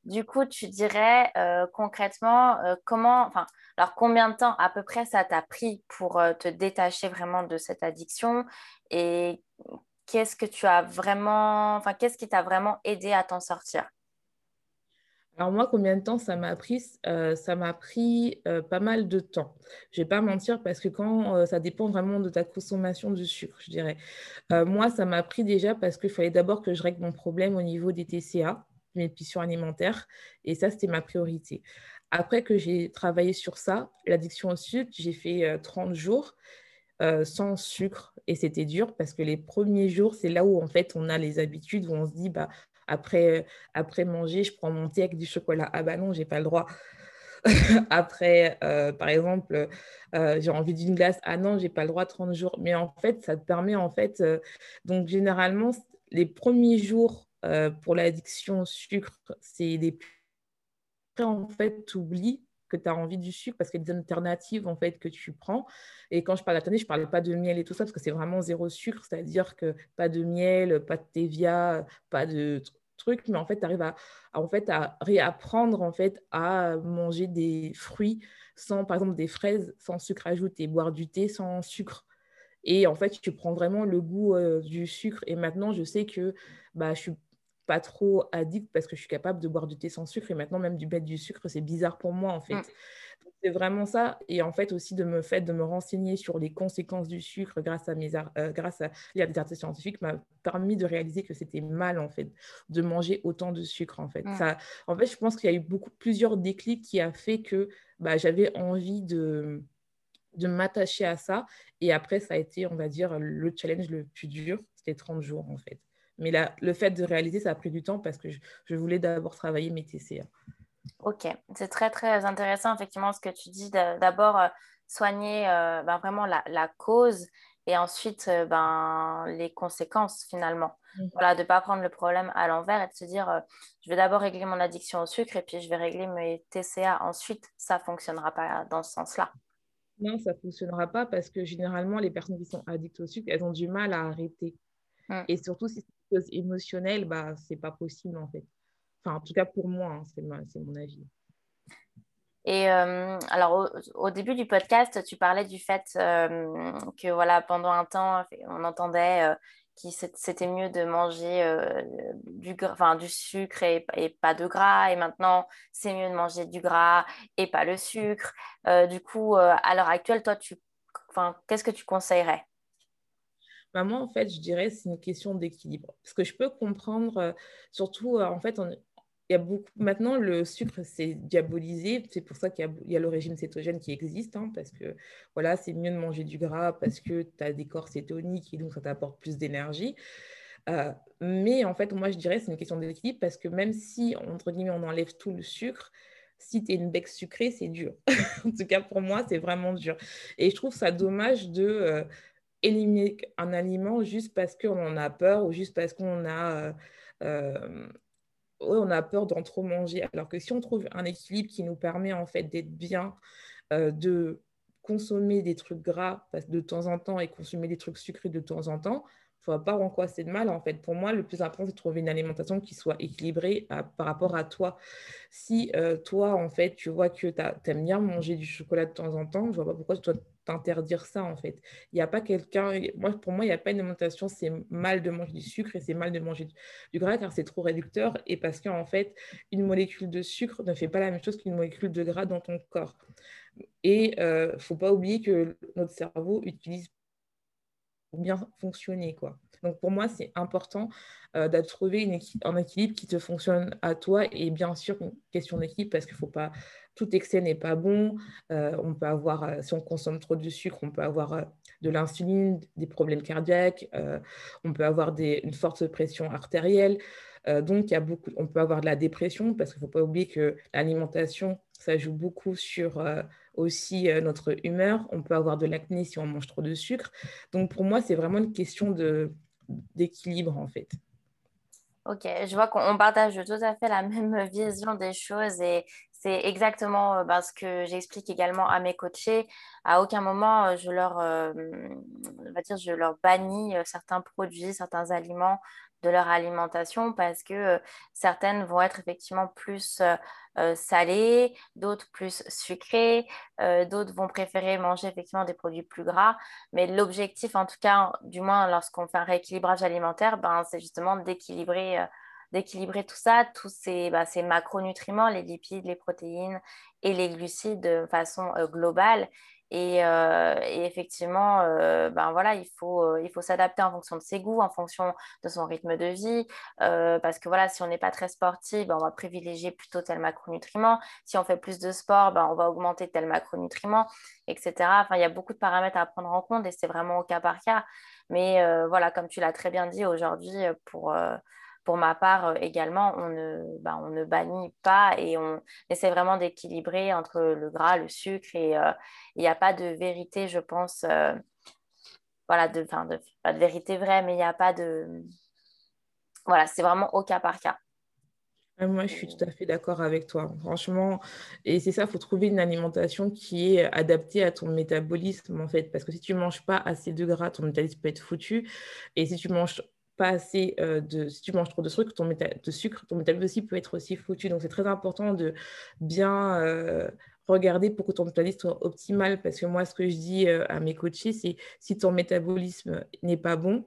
du coup, tu dirais euh, concrètement euh, comment, enfin, alors combien de temps à peu près ça t'a pris pour euh, te détacher vraiment de cette addiction et qu'est-ce que tu as vraiment, enfin, qu'est-ce qui t'a vraiment aidé à t'en sortir? Alors moi, combien de temps ça m'a pris euh, Ça m'a pris euh, pas mal de temps. Je vais pas mentir parce que quand euh, ça dépend vraiment de ta consommation de sucre, je dirais. moi, ça m'a pris déjà parce qu'il fallait d'abord que je règle mon problème au niveau des TCA, mes puissions alimentaires, et ça, c'était ma priorité. Après que j'ai travaillé sur ça, l'addiction au sucre, j'ai fait 30 jours. sans sucre et c'était dur parce que les premiers jours c'est là où en fait on a les habitudes où on se dit bah après, après manger, je prends mon thé avec du chocolat. Ah bah non, j'ai pas le droit. après, euh, par exemple, euh, j'ai envie d'une glace. Ah non, j'ai pas le droit 30 jours. Mais en fait, ça te permet, en fait, euh, donc généralement, les premiers jours pour l'addiction au sucre, c'est des... En fait, tu oublies que tu as envie du sucre parce qu'il y a des alternatives en fait que tu prends. Et quand je parle d'alternatives, je ne parle pas de miel et tout ça parce que c'est vraiment zéro sucre, c'est-à-dire que pas de miel, pas de stevia, pas de truc, mais en fait, tu arrives à, en fait, à réapprendre en fait, à manger des fruits sans, par exemple, des fraises sans sucre ajouté, boire du thé sans sucre. Et en fait, tu prends vraiment le goût euh, du sucre. Et maintenant, je sais que bah, je suis pas trop addict parce que je suis capable de boire du thé sans sucre et maintenant même du mettre du sucre, c'est bizarre pour moi en fait. Mm. C'est vraiment ça. Et en fait aussi de me fait de me renseigner sur les conséquences du sucre grâce à mes euh, grâce à les articles scientifiques m'a permis de réaliser que c'était mal en fait de manger autant de sucre en fait. Mm. Ça, en fait, je pense qu'il y a eu beaucoup plusieurs déclics qui a fait que bah, j'avais envie de de m'attacher à ça. Et après, ça a été, on va dire, le challenge le plus dur. C'était 30 jours, en fait. Mais là, le fait de réaliser, ça a pris du temps parce que je, voulais d'abord travailler mes TCA. Ok, c'est très, très intéressant, effectivement, ce que tu dis. D'abord, euh, soigner euh, ben, vraiment la, cause et ensuite euh, ben, les conséquences, finalement. Mmh. Voilà, de ne pas prendre le problème à l'envers et de se dire, je vais d'abord régler mon addiction au sucre et puis je vais régler mes TCA ensuite. Ça ne fonctionnera pas dans ce sens-là. Non, ça ne fonctionnera pas parce que généralement, les personnes qui sont addictes au sucre, elles ont du mal à arrêter. Mm. Et surtout, si c'est émotionnelle, bah, ce n'est pas possible en fait. Enfin, en tout cas, pour moi, hein, c'est mon avis. Et euh, alors, au, début du podcast, tu parlais du fait euh, que voilà, pendant un temps, on entendait euh, que c'était mieux de manger du, enfin, du sucre et, pas de gras. Et maintenant, c'est mieux de manger du gras et pas le sucre. du coup, à l'heure actuelle, toi, qu'est-ce que tu conseillerais? Bah, moi, en fait, je dirais c'est une question d'équilibre. Parce que je peux comprendre, surtout, en fait, il y a beaucoup... Maintenant, le sucre, c'est diabolisé. C'est pour ça qu'il y, a le régime cétogène qui existe, hein, parce que voilà, c'est mieux de manger du gras parce que tu as des corps cétoniques et donc ça t'apporte plus d'énergie. Euh, mais en fait, moi, je dirais c'est une question d'équilibre parce que même si, entre guillemets, on enlève tout le sucre, si tu es une bec sucrée, c'est dur. en tout cas, pour moi, c'est vraiment dur. Et je trouve ça dommage de euh, éliminer un aliment juste parce qu'on en a peur ou juste parce qu'on a... Euh, on a peur d'en trop manger. Alors que si on trouve un équilibre qui nous permet en fait d'être bien, euh, de consommer des trucs gras de temps en temps et consommer des trucs sucrés de temps en temps, ne faut pas en quoi c'est de mal. En fait, pour moi, le plus important, c'est de trouver une alimentation qui soit équilibrée par rapport à toi. Si euh, toi, en fait, tu vois que tu aimes bien manger du chocolat de temps en temps, je vois pas pourquoi tu dois t'interdire ça, en fait. Il n'y a pas quelqu'un... Moi, pour moi, il n'y a pas une alimentation, c'est mal de manger du sucre et c'est mal de manger du, gras car c'est trop réducteur et parce qu'en fait, une molécule de sucre ne fait pas la même chose qu'une molécule de gras dans ton corps. Et il euh, ne faut pas oublier que notre cerveau utilise pour bien fonctionner. Quoi. Donc pour moi, c'est important euh, de trouver un équilibre qui te fonctionne à toi. Et bien sûr, une question d'équilibre, parce qu'il faut pas, tout excès n'est pas bon. Euh, on peut avoir, euh, si on consomme trop de sucre, on peut avoir de l'insuline, des problèmes cardiaques, on peut avoir une forte pression artérielle. donc, il y a beaucoup, on peut avoir de la dépression, parce qu'il faut pas oublier que l'alimentation, ça joue beaucoup sur aussi euh, notre humeur. On peut avoir de l'acné si on mange trop de sucre. Donc pour moi, c'est vraiment une question d'équilibre en fait. Ok, je vois qu'on partage tout à fait la même vision des choses et c'est exactement euh, ben, ce que j'explique également à mes coachés. À aucun moment, euh, je leur, va dire, je leur bannis certains produits, certains aliments de leur alimentation parce que euh, certaines vont être effectivement plus euh, euh, salées, d'autres plus sucrées, d'autres vont préférer manger effectivement des produits plus gras. Mais l'objectif, en tout cas, du moins lorsqu'on fait un rééquilibrage alimentaire, ben, c'est justement d'équilibrer d'équilibrer tout ça, tous ces, bah, ces, macronutriments, les lipides, les protéines et les glucides de façon globale. Euh, et, effectivement, euh, ben voilà, il faut, euh, faut s'adapter en fonction de ses goûts, en fonction de son rythme de vie. parce que voilà, si on n'est pas très sportif, ben on va privilégier plutôt tel macronutriment. Si on fait plus de sport, ben on va augmenter tel macronutriment, etc. Enfin, il y a beaucoup de paramètres à prendre en compte et c'est vraiment au cas par cas. Mais voilà, comme tu l'as très bien dit aujourd'hui, pour pour ma part euh, également, on ne, bah, on ne bannit pas et on essaie vraiment d'équilibrer entre le gras, le sucre et euh, il n'y a pas de vérité, je pense. Euh, voilà, de, de, de vérité vraie, mais il n'y a pas de. Voilà, c'est vraiment au cas par cas. Moi, je suis tout à fait d'accord avec toi. Franchement, et c'est ça, il faut trouver une alimentation qui est adaptée à ton métabolisme, en fait. Parce que si tu ne manges pas assez de gras, ton métabolisme peut être foutu. Et si tu manges pas assez euh, de... Si tu manges trop de sucre, ton, de sucre, ton métabolisme aussi peut être aussi foutu. Donc, c'est très important de bien euh, regarder pour que ton métabolisme soit optimal. Parce que moi, ce que je dis euh, à mes coachés, c'est si ton métabolisme n'est pas bon,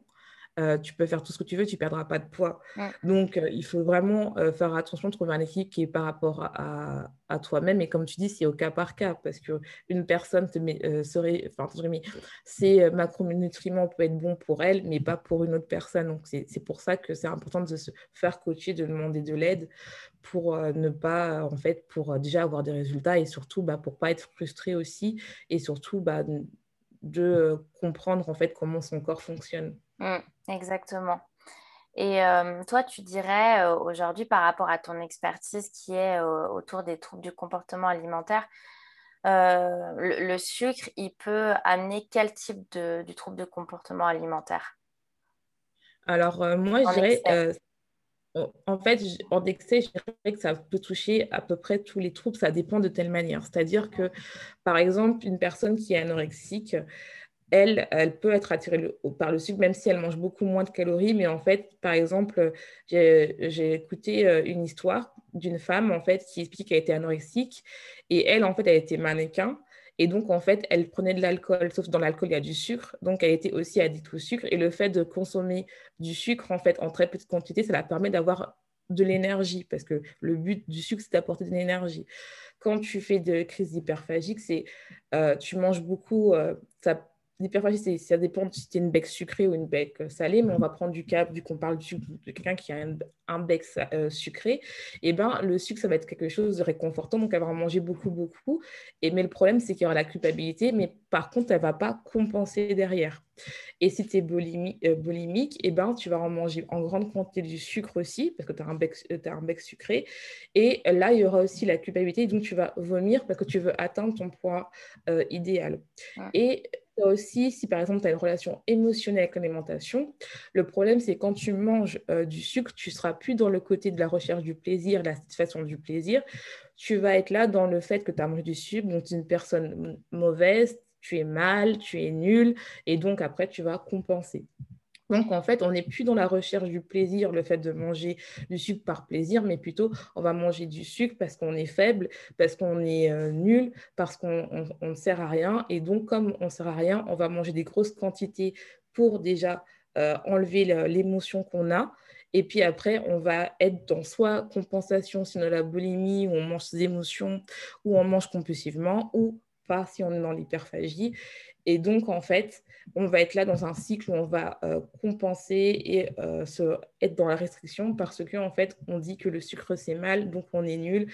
euh, tu peux faire tout ce que tu veux, tu ne perdras pas de poids. Donc, euh, il faut vraiment euh, faire attention, trouver un équilibre qui est par rapport à, toi-même. Et comme tu dis, c'est au cas par cas, parce qu'une personne te met, serait, enfin, ces macronutriments peuvent être bons pour elle, mais pas pour une autre personne. Donc, c'est pour ça que c'est important de se faire coacher, de demander de l'aide pour ne pas, en fait, pour déjà avoir des résultats et surtout bah, pour pas être frustré aussi et surtout bah, de comprendre en fait comment son corps fonctionne. Mmh, exactement. Et euh, toi, tu dirais euh, aujourd'hui par rapport à ton expertise qui est euh, autour des troubles du comportement alimentaire, le, sucre, il peut amener quel type de, du trouble de comportement alimentaire? Alors, moi, je dirais, en fait, en excès, je dirais que ça peut toucher à peu près tous les troubles, ça dépend de telle manière. C'est-à-dire que, par exemple, une personne qui est anorexique, elle, peut être attirée par le sucre, même si elle mange beaucoup moins de calories. Mais en fait, par exemple, j'ai écouté euh, une histoire d'une femme, en fait, qui explique qu'elle était anorexique. Et elle, en fait, elle était mannequin. Et donc, en fait, elle prenait de l'alcool, sauf dans l'alcool, il y a du sucre. Donc, elle était aussi addicte au sucre. Et le fait de consommer du sucre, en fait, en très petite quantité, ça la permet d'avoir de l'énergie, parce que le but du sucre, c'est d'apporter de l'énergie. Quand tu fais de crise hyperphagique, c'est euh, tu manges beaucoup, euh, ça L'hyperphagie, ça dépend si tu es une bec sucrée ou une bec euh, salée, mais on va prendre du cas, vu qu'on parle de quelqu'un qui a un, bec euh, sucré, et eh ben, le sucre, ça va être quelque chose de réconfortant, donc elle va en manger beaucoup, beaucoup. Et, mais le problème, c'est qu'il y aura la culpabilité, mais par contre, elle ne va pas compenser derrière. Et si tu es euh, bolimique, et eh ben, tu vas en manger en grande quantité du sucre aussi, parce que tu as, un bec, as un bec sucré. Et là, il y aura aussi la culpabilité, donc tu vas vomir parce que tu veux atteindre ton poids idéal. Et aussi, si par exemple tu as une relation émotionnelle avec l'alimentation, le problème c'est quand tu manges euh, du sucre, tu seras plus dans le côté de la recherche du plaisir, la satisfaction du plaisir. Tu vas être là dans le fait que tu as mangé du sucre, donc tu es une personne mauvaise, tu es mal, tu es nul, et donc après tu vas compenser. Donc, en fait, on n'est plus dans la recherche du plaisir, le fait de manger du sucre par plaisir, mais plutôt on va manger du sucre parce qu'on est faible, parce qu'on est euh, nul, parce qu'on ne sert à rien. Et donc, comme on ne sert à rien, on va manger des grosses quantités pour déjà euh, enlever l'émotion qu'on a. Et puis après, on va être dans soit compensation, sinon la boulimie, où on mange ses émotions, ou on mange compulsivement, ou pas si on est dans l'hyperphagie. Et donc, en fait, on va être là dans un cycle où on va euh, compenser et euh, se, être dans la restriction parce qu'en en fait, on dit que le sucre, c'est mal, donc on est nul,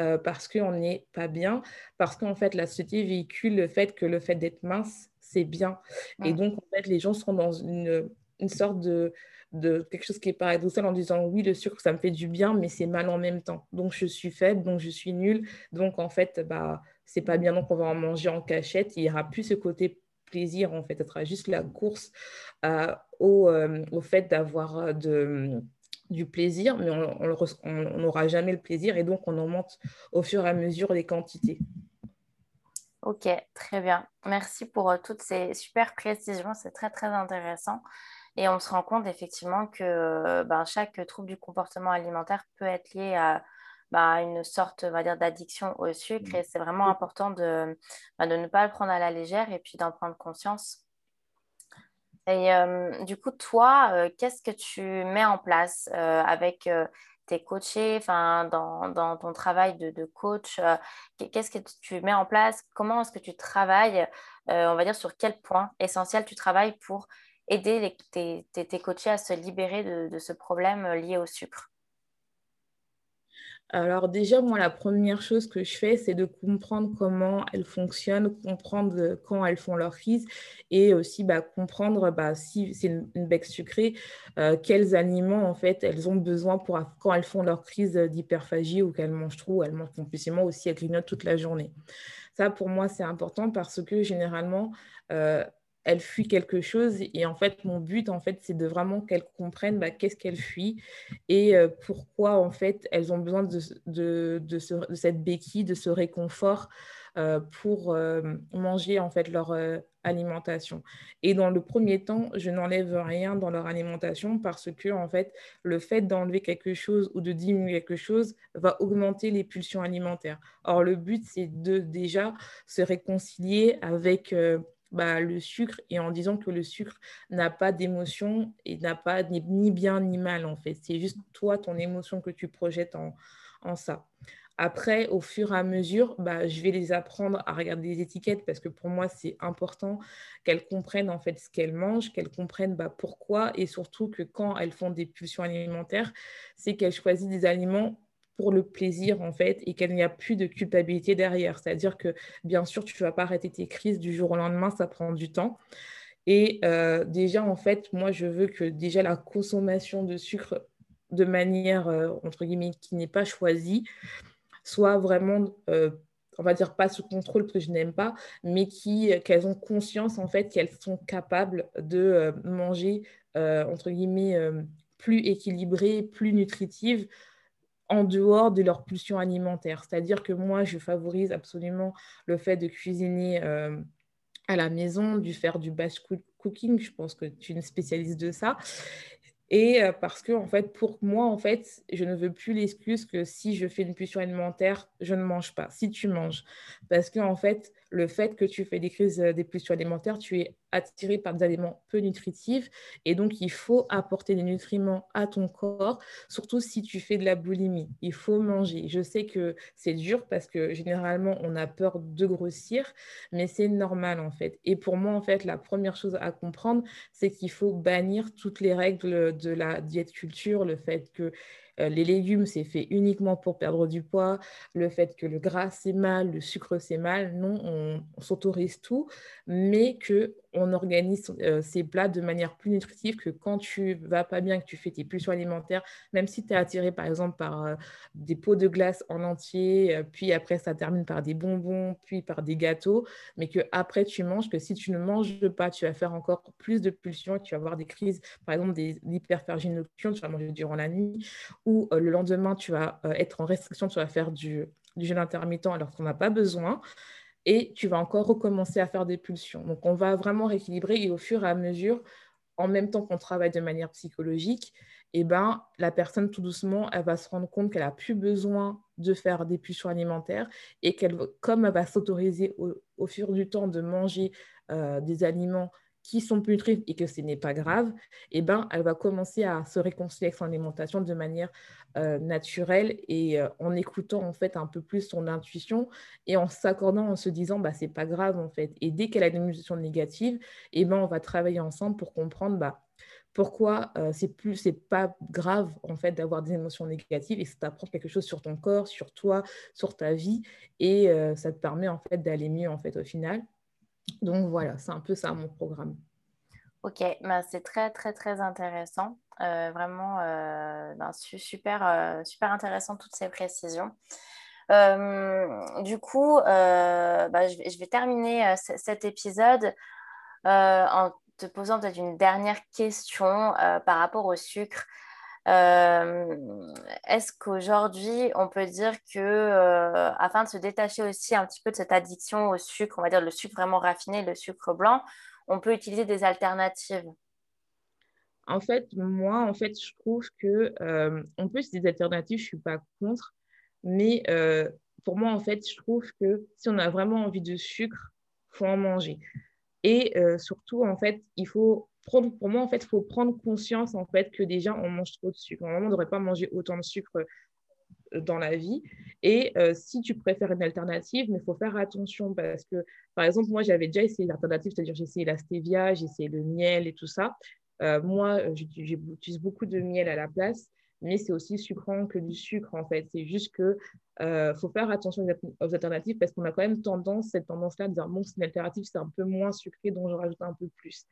euh, parce qu'on n'est pas bien, parce qu'en fait, la société véhicule le fait que le fait d'être mince, c'est bien. Et donc, en fait, les gens sont dans une, une sorte de, de quelque chose qui est paradoxal en disant oui, le sucre, ça me fait du bien, mais c'est mal en même temps. Donc, je suis faible, donc je suis nulle. Donc, en fait, bah, c'est pas bien, donc on va en manger en cachette. Il n'y aura plus ce côté plaisir, en fait. Ce sera juste la course euh, au, euh, au, fait d'avoir euh, du plaisir, mais on n'aura jamais le plaisir et donc on augmente au fur et à mesure les quantités. Ok, très bien. Merci pour toutes ces super précisions, c'est très très intéressant. Et on se rend compte effectivement que ben, chaque trouble du comportement alimentaire peut être lié à bah, une sorte va dire, d'addiction au sucre. Et c'est vraiment important de, bah, de ne pas le prendre à la légère et puis d'en prendre conscience. Et euh, du coup, toi, euh, qu'est-ce que tu mets en place euh, avec tes coachés, dans, dans ton travail de, de coach Qu'est-ce que tu mets en place? Comment est-ce que tu travailles On va dire sur quel point essentiel tu travailles pour aider tes, tes, coachés à se libérer de, de ce problème lié au sucre? Alors déjà, moi, la première chose que je fais, c'est de comprendre comment elles fonctionnent, comprendre quand elles font leur crise et aussi bah, comprendre bah, si c'est une, bec sucrée, euh, quels aliments en fait elles ont besoin pour quand elles font leur crise d'hyperphagie ou qu'elles mangent trop, elles mangent compulsivement aussi, elles grignotent toute la journée. Ça, pour moi, c'est important parce que généralement, euh, elle fuit quelque chose. Et en fait, mon but, en fait, c'est de vraiment qu'elles comprennent bah, qu'est-ce qu'elles fuient et euh, pourquoi, en fait, elles ont besoin de, de, de, cette béquille, de ce réconfort euh, pour euh, manger, en fait, leur alimentation. Et dans le premier temps, je n'enlève rien dans leur alimentation parce que, en fait, le fait d'enlever quelque chose ou de diminuer quelque chose va augmenter les pulsions alimentaires. Or, le but, c'est de déjà se réconcilier avec bah, le sucre et en disant que le sucre n'a pas d'émotion et n'a pas ni, bien ni mal en fait. C'est juste toi, ton émotion que tu projettes en, en ça. Après, au fur et à mesure, bah, je vais les apprendre à regarder les étiquettes parce que pour moi, c'est important qu'elles comprennent en fait ce qu'elles mangent, qu'elles comprennent bah, pourquoi et surtout que quand elles font des pulsions alimentaires, c'est qu'elles choisissent des aliments pour le plaisir en fait et qu'il n'y a plus de culpabilité derrière. C'est-à-dire que bien sûr, tu vas pas arrêter tes crises du jour au lendemain, ça prend du temps. Et euh, déjà, en fait, moi, je veux que déjà la consommation de sucre de manière, euh, entre guillemets, qui n'est pas choisie, soit vraiment, euh, on va dire pas sous contrôle que je n'aime pas, mais qui qu'elles ont conscience en fait qu'elles sont capables de manger entre guillemets plus équilibrées, plus nutritives en dehors de leur pulsion alimentaire. C'est-à-dire que moi, je favorise absolument le fait de cuisiner à la maison, du faire du batch cooking. Je pense que tu es une spécialiste de ça. Et parce que, en fait, pour moi, en fait, je ne veux plus l'excuse que si je fais une pulsion alimentaire, je ne mange pas. Si tu manges. Parce que, en fait, le fait que tu fais des crises des pulsions alimentaires, tu es attiré par des aliments peu nutritifs. Et donc, il faut apporter des nutriments à ton corps, surtout si tu fais de la boulimie. Il faut manger. Je sais que c'est dur parce que généralement, on a peur de grossir, mais c'est normal, en fait. Et pour moi, en fait, la première chose à comprendre, c'est qu'il faut bannir toutes les règles de la diète culture, le fait que euh, les légumes, c'est fait uniquement pour perdre du poids. Le fait que le gras, c'est mal, le sucre, c'est mal. Non, on, s'autorise tout, mais que on organise euh, ces plats de manière plus nutritive que quand tu vas pas bien, que tu fais tes pulsions alimentaires, même si tu es attiré par exemple par euh, des pots de glace en entier, puis après ça termine par des bonbons, puis par des gâteaux, mais que après tu manges, que si tu ne manges pas, tu vas faire encore plus de pulsions, tu vas avoir des crises, par exemple des hyperphagie nocturne, tu vas manger durant la nuit, euh, le lendemain, tu vas euh, être en restriction, tu vas faire du, jeûne intermittent alors qu'on n'a pas besoin. Et tu vas encore recommencer à faire des pulsions. Donc, on va vraiment rééquilibrer et au fur et à mesure, en même temps qu'on travaille de manière psychologique, eh ben, la personne, tout doucement, elle va se rendre compte qu'elle n'a plus besoin de faire des pulsions alimentaires et qu'elle, comme elle va s'autoriser au, fur du temps de manger euh, des aliments qui sont plus nutritifs et que ce n'est pas grave, eh ben, elle va commencer à se réconcilier avec son alimentation de manière euh, naturelle et euh, en écoutant en fait un peu plus son intuition et en s'accordant en se disant bah c'est pas grave en fait. Et dès qu'elle a une émotion négative, eh ben, on va travailler ensemble pour comprendre bah, pourquoi euh, c'est plus c'est pas grave en fait d'avoir des émotions négatives et ça t'apprend quelque chose sur ton corps, sur toi, sur ta vie et ça te permet en fait d'aller mieux en fait au final. Donc voilà, c'est un peu ça mon programme. Ok, bah, c'est très très très intéressant. Euh, vraiment euh, ben, super, euh, super intéressant toutes ces précisions. du coup, bah, je, vais, terminer cet épisode en te posant peut-être une dernière question par rapport au sucre. Euh, est-ce qu'aujourd'hui, on peut dire que, euh, afin de se détacher aussi un petit peu de cette addiction au sucre, on va dire le sucre vraiment raffiné, le sucre blanc, on peut utiliser des alternatives? En fait, moi, en fait, je trouve que euh, on peut utiliser des alternatives, je suis pas contre, mais pour moi, en fait, je trouve que si on a vraiment envie de sucre, faut en manger. Et surtout, en fait, il faut pour moi, en fait, il faut prendre conscience en fait, que déjà, on mange trop de sucre. Normalement, on ne devrait pas manger autant de sucre euh, dans la vie. Et euh, si tu préfères une alternative, mais il faut faire attention parce que, par exemple, moi, j'avais déjà essayé l'alternative, c'est-à-dire j'ai essayé la stevia, j'ai essayé le miel et tout ça. Euh, moi, j'utilise beaucoup de miel à la place, mais c'est aussi sucrant que du sucre, en fait. C'est juste que faut faire attention aux alternatives parce qu'on a quand même tendance, cette tendance-là, de dire, bon, c'est une alternative, c'est un peu moins sucré, donc je rajoute un peu plus.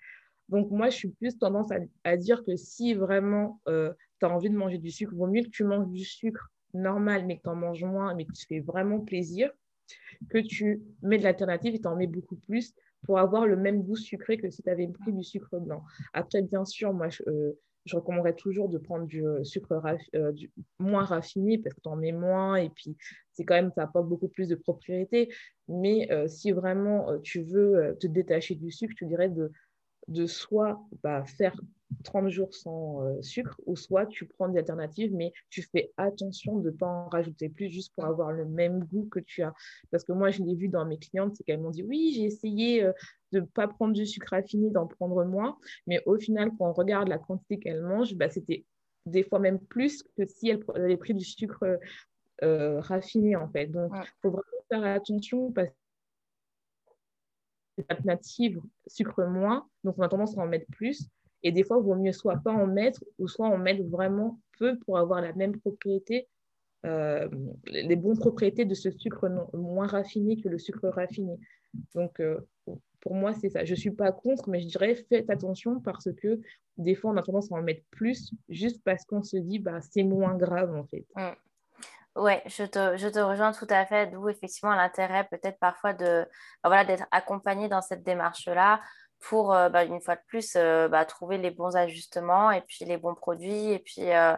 Donc, moi, je suis plus tendance à, dire que si vraiment euh, tu as envie de manger du sucre, vaut mieux que tu manges du sucre normal, mais que tu en manges moins, mais que tu fais vraiment plaisir, que tu mets de l'alternative et tu en mets beaucoup plus pour avoir le même goût sucré que si tu avais pris du sucre blanc. Après, bien sûr, moi, je, euh, recommanderais toujours de prendre du euh, sucre moins raffiné parce que tu en mets moins et puis c'est quand même, ça apporte beaucoup plus de propriété. Mais si vraiment tu veux te détacher du sucre, je dirais de de soit bah, faire 30 jours sans euh, sucre, ou soit tu prends des alternatives, mais tu fais attention de ne pas en rajouter plus juste pour avoir le même goût que tu as. Parce que moi, je l'ai vu dans mes clientes, c'est qu'elles m'ont dit, oui, j'ai essayé de ne pas prendre du sucre raffiné, d'en prendre moins. Mais au final, quand on regarde la quantité qu'elle mange, bah, c'était des fois même plus que si elle avait pris du sucre euh, raffiné, en fait. Donc, il faut vraiment faire attention parce que alternative sucre moins, donc on a tendance à en mettre plus. Et des fois, il vaut mieux soit pas en mettre, ou soit en mettre vraiment peu pour avoir la même propriété, euh, les bonnes propriétés de ce sucre moins raffiné que le sucre raffiné. Donc, euh, pour moi, c'est ça. Je ne suis pas contre, mais je dirais faites attention parce que des fois, on a tendance à en mettre plus juste parce qu'on se dit, bah, c'est moins grave en fait. Mm. Oui, je te, je te rejoins tout à fait, d'où effectivement l'intérêt peut-être parfois de, bah, voilà, d'être accompagné dans cette démarche-là pour, euh, bah, une fois de plus, euh, bah, trouver les bons ajustements et puis les bons produits et puis, euh,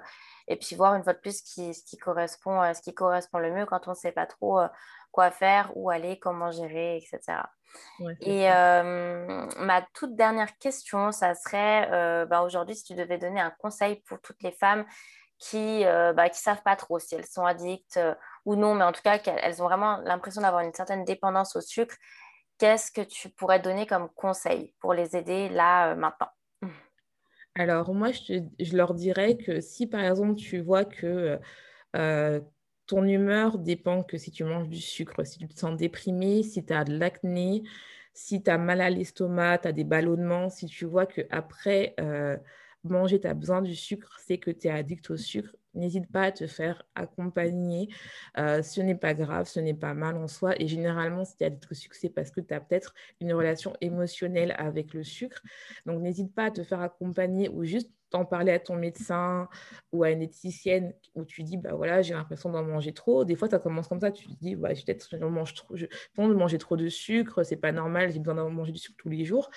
et puis voir une fois de plus ce qui, ce qui, correspond, ce qui correspond le mieux quand on ne sait pas trop quoi faire, où aller, comment gérer, etc. et ma toute dernière question, ça serait aujourd'hui, si tu devais donner un conseil pour toutes les femmes qui ne bah, savent pas trop si elles sont addictes ou non, mais en tout cas qu'elles ont vraiment l'impression d'avoir une certaine dépendance au sucre. Qu'est-ce que tu pourrais donner comme conseil pour les aider là, euh, maintenant? Alors, moi, je, leur dirais que si, par exemple, tu vois que euh, ton humeur dépend que si tu manges du sucre, si tu te sens déprimé, si tu as de l'acné, si tu as mal à l'estomac, tu as des ballonnements, si tu vois qu'après euh, manger, tu as besoin du sucre, c'est que tu es addict au sucre, n'hésite pas à te faire accompagner. Euh, ce n'est pas grave, ce n'est pas mal en soi. Et généralement, si tu as sucre, c'est parce que tu as peut-être une relation émotionnelle avec le sucre. Donc, n'hésite pas à te faire accompagner ou juste t'en parler à ton médecin ou à une éthicienne où tu dis, bah voilà, j'ai l'impression d'en manger trop. Des fois, ça commence comme ça, tu te dis, bah, peut-être je mange trop, je, de manger trop de sucre, c'est pas normal, j'ai besoin d'en manger du sucre tous les jours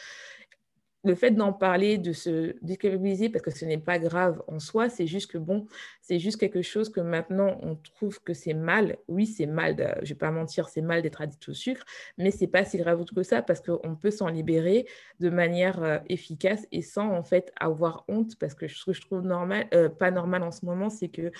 le fait d'en parler, de se déculpabiliser, parce que ce n'est pas grave en soi, c'est juste que bon, c'est juste quelque chose que maintenant on trouve que c'est mal. Oui, c'est mal, je ne vais pas mentir, c'est mal d'être addict au sucre, mais c'est pas si grave que ça parce qu'on peut s'en libérer de manière euh, efficace et sans en fait avoir honte, parce que ce que je trouve normal, euh, pas normal en ce moment, c'est que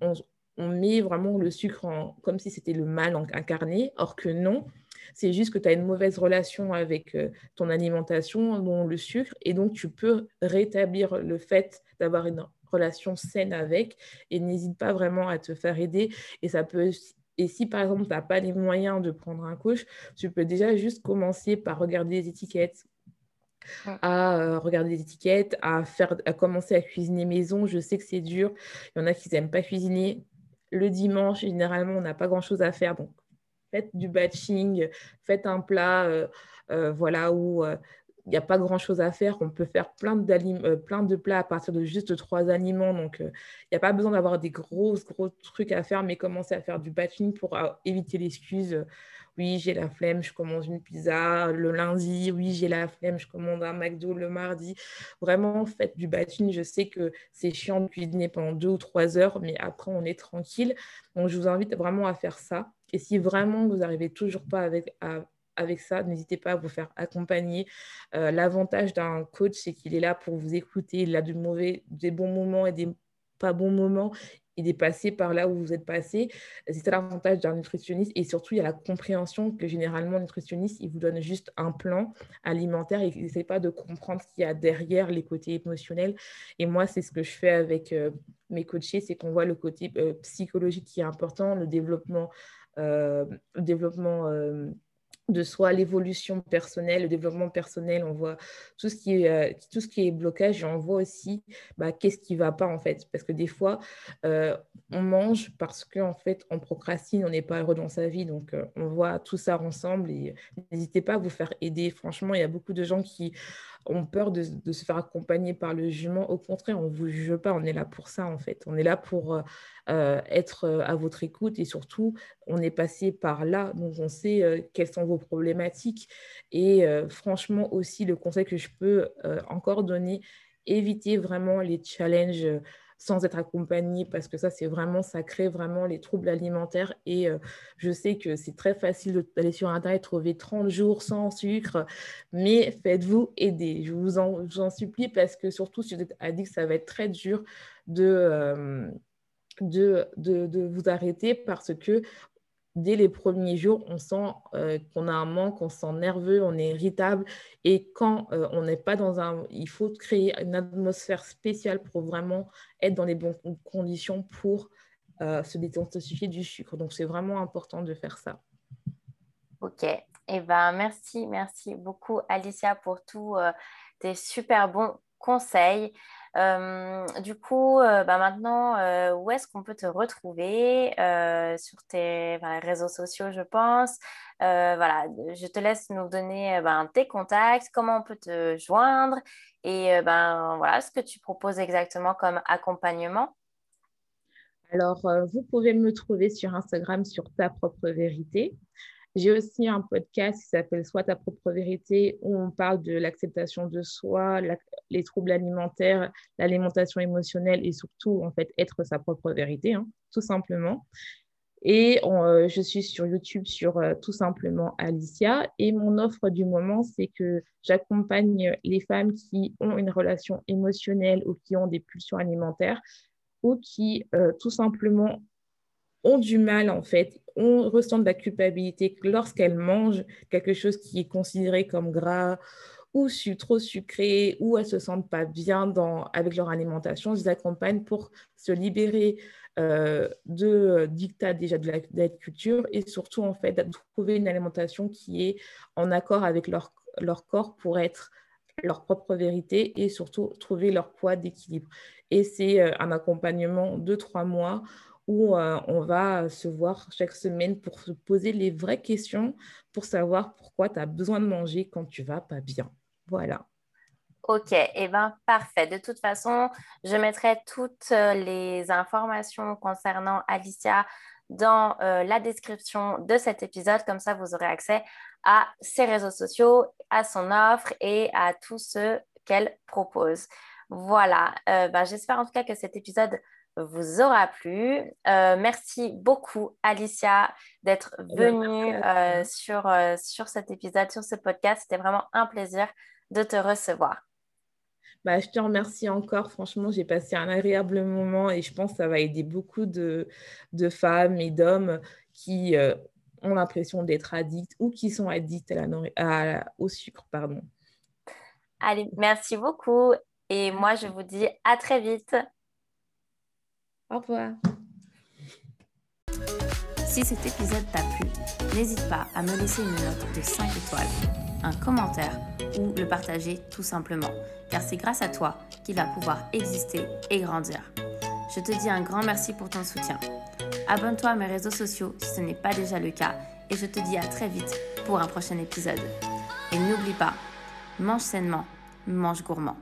on, met vraiment le sucre comme si c'était le mal incarné, or que non c'est juste que tu as une mauvaise relation avec euh, ton alimentation, dont le sucre, et donc tu peux rétablir le fait d'avoir une relation saine avec, et n'hésite pas vraiment à te faire aider. Et ça peut et si par exemple, tu n'as pas les moyens de prendre un coach, tu peux déjà juste commencer par regarder les étiquettes, à euh, regarder les étiquettes, à, faire, à commencer à cuisiner maison. Je sais que c'est dur. Il y en a qui n'aiment pas cuisiner. Le dimanche, généralement, on n'a pas grand-chose à faire. Donc, faites du batching, faites un plat euh, euh, voilà, où euh, il n'y a pas grand-chose à faire. On peut faire plein, de plats à partir de juste trois aliments. Donc, il n'y a pas besoin d'avoir des gros, gros trucs à faire, mais commencer à faire du batching pour éviter l'excuse. Oui, j'ai la flemme, je commande une pizza le lundi. Oui, j'ai la flemme, je commande un McDo le mardi. Vraiment, faites du batching. Je sais que c'est chiant de cuisiner pendant deux ou trois heures, mais après, on est tranquille. Donc, je vous invite vraiment à faire ça. Et si vraiment vous n'arrivez toujours pas avec, avec ça, n'hésitez pas à vous faire accompagner. Euh, l'avantage d'un coach, c'est qu'il est là pour vous écouter. Il a du mauvais, des bons moments et des pas bons moments. Il est passé par là où vous êtes passé. C'est ça l'avantage d'un nutritionniste. Et surtout, il y a la compréhension que généralement, le nutritionniste, il vous donne juste un plan alimentaire et il n'essaie pas de comprendre ce qu'il y a derrière les côtés émotionnels. Et moi, c'est ce que je fais avec euh, mes coachés, c'est qu'on voit le côté euh, psychologique qui est important, le développement le développement euh, de soi, l'évolution personnelle, le développement personnel, on voit tout ce qui est, euh, tout ce qui est blocage et on voit aussi bah, qu'est-ce qui ne va pas en fait. Parce que des fois, on mange parce qu'en fait, on procrastine, on n'est pas heureux dans sa vie. Donc, on voit tout ça ensemble et n'hésitez pas à vous faire aider. Franchement, il y a beaucoup de gens qui ont peur de, se faire accompagner par le jugement. Au contraire, on ne vous juge pas, on est là pour ça en fait. On est là pour euh, euh, être euh, à votre écoute et surtout, on est passé par là, donc on sait quelles sont vos problématiques. Et franchement aussi, le conseil que je peux encore donner, évitez vraiment les challenges sans être accompagné parce que ça, c'est vraiment, ça crée vraiment les troubles alimentaires. Et euh, je sais que c'est très facile d'aller sur Internet trouver 30 jours sans sucre, mais faites-vous aider. Je vous en, supplie parce que surtout si vous êtes addict, ça va être très dur de, euh, de, de vous arrêter parce que dès les premiers jours, on sent euh, qu'on a un manque, on se sent nerveux, on est irritable. Et quand euh, on n'est pas dans un... Il faut créer une atmosphère spéciale pour vraiment être dans les bonnes conditions pour euh, se détoxifier du sucre. Donc, c'est vraiment important de faire ça. Ok. Eh ben, merci, merci beaucoup, Alicia, pour tous tes super bons conseils. Euh, du coup, euh, bah maintenant, euh, où est-ce qu'on peut te retrouver sur tes réseaux sociaux, je pense. voilà, je te laisse nous donner ben, tes contacts, comment on peut te joindre et ben, voilà, ce que tu proposes exactement comme accompagnement. Alors, vous pouvez me trouver sur Instagram sur ta propre vérité. J'ai aussi un podcast qui s'appelle Soit ta propre vérité, où on parle de l'acceptation de soi, les troubles alimentaires, l'alimentation émotionnelle et surtout, en fait, être sa propre vérité, hein, tout simplement. Et euh, je suis sur YouTube sur euh, tout simplement Alicia. Et mon offre du moment, c'est que j'accompagne les femmes qui ont une relation émotionnelle ou qui ont des pulsions alimentaires ou qui euh, tout simplement ont du mal, en fait, on ressent de la culpabilité lorsqu'elles mangent quelque chose qui est considéré comme gras ou trop sucré, ou elles se sentent pas bien dans, avec leur alimentation, je les accompagne pour se libérer euh, de dictats déjà de la, culture et surtout en fait trouver une alimentation qui est en accord avec leur, leur corps pour être leur propre vérité et surtout trouver leur poids d'équilibre. Et c'est euh, un accompagnement de trois mois où euh, on va se voir chaque semaine pour se poser les vraies questions pour savoir pourquoi tu as besoin de manger quand tu vas pas bien. Voilà. Ok, et eh bien parfait. De toute façon, je mettrai toutes euh, les informations concernant Alicia dans euh, la description de cet épisode. Comme ça, vous aurez accès à ses réseaux sociaux, à son offre et à tout ce qu'elle propose. Voilà, ben, j'espère en tout cas que cet épisode vous aura plu. Euh, merci beaucoup, Alicia, d'être eh venue euh, sur, euh, sur cet épisode, sur ce podcast. C'était vraiment un plaisir de te recevoir. Bah, je te remercie encore. Franchement, j'ai passé un agréable moment et je pense que ça va aider beaucoup de, de femmes et d'hommes qui ont l'impression d'être addicts ou qui sont addicts à la, au sucre. Pardon. Allez, merci beaucoup. Et moi, je vous dis à très vite. Au revoir. Si cet épisode t'a plu, n'hésite pas à me laisser une note de 5 étoiles, un commentaire ou le partager tout simplement, car c'est grâce à toi qu'il va pouvoir exister et grandir. Je te dis un grand merci pour ton soutien. Abonne-toi à mes réseaux sociaux si ce n'est pas déjà le cas et je te dis à très vite pour un prochain épisode. Et n'oublie pas, mange sainement, mange gourmand.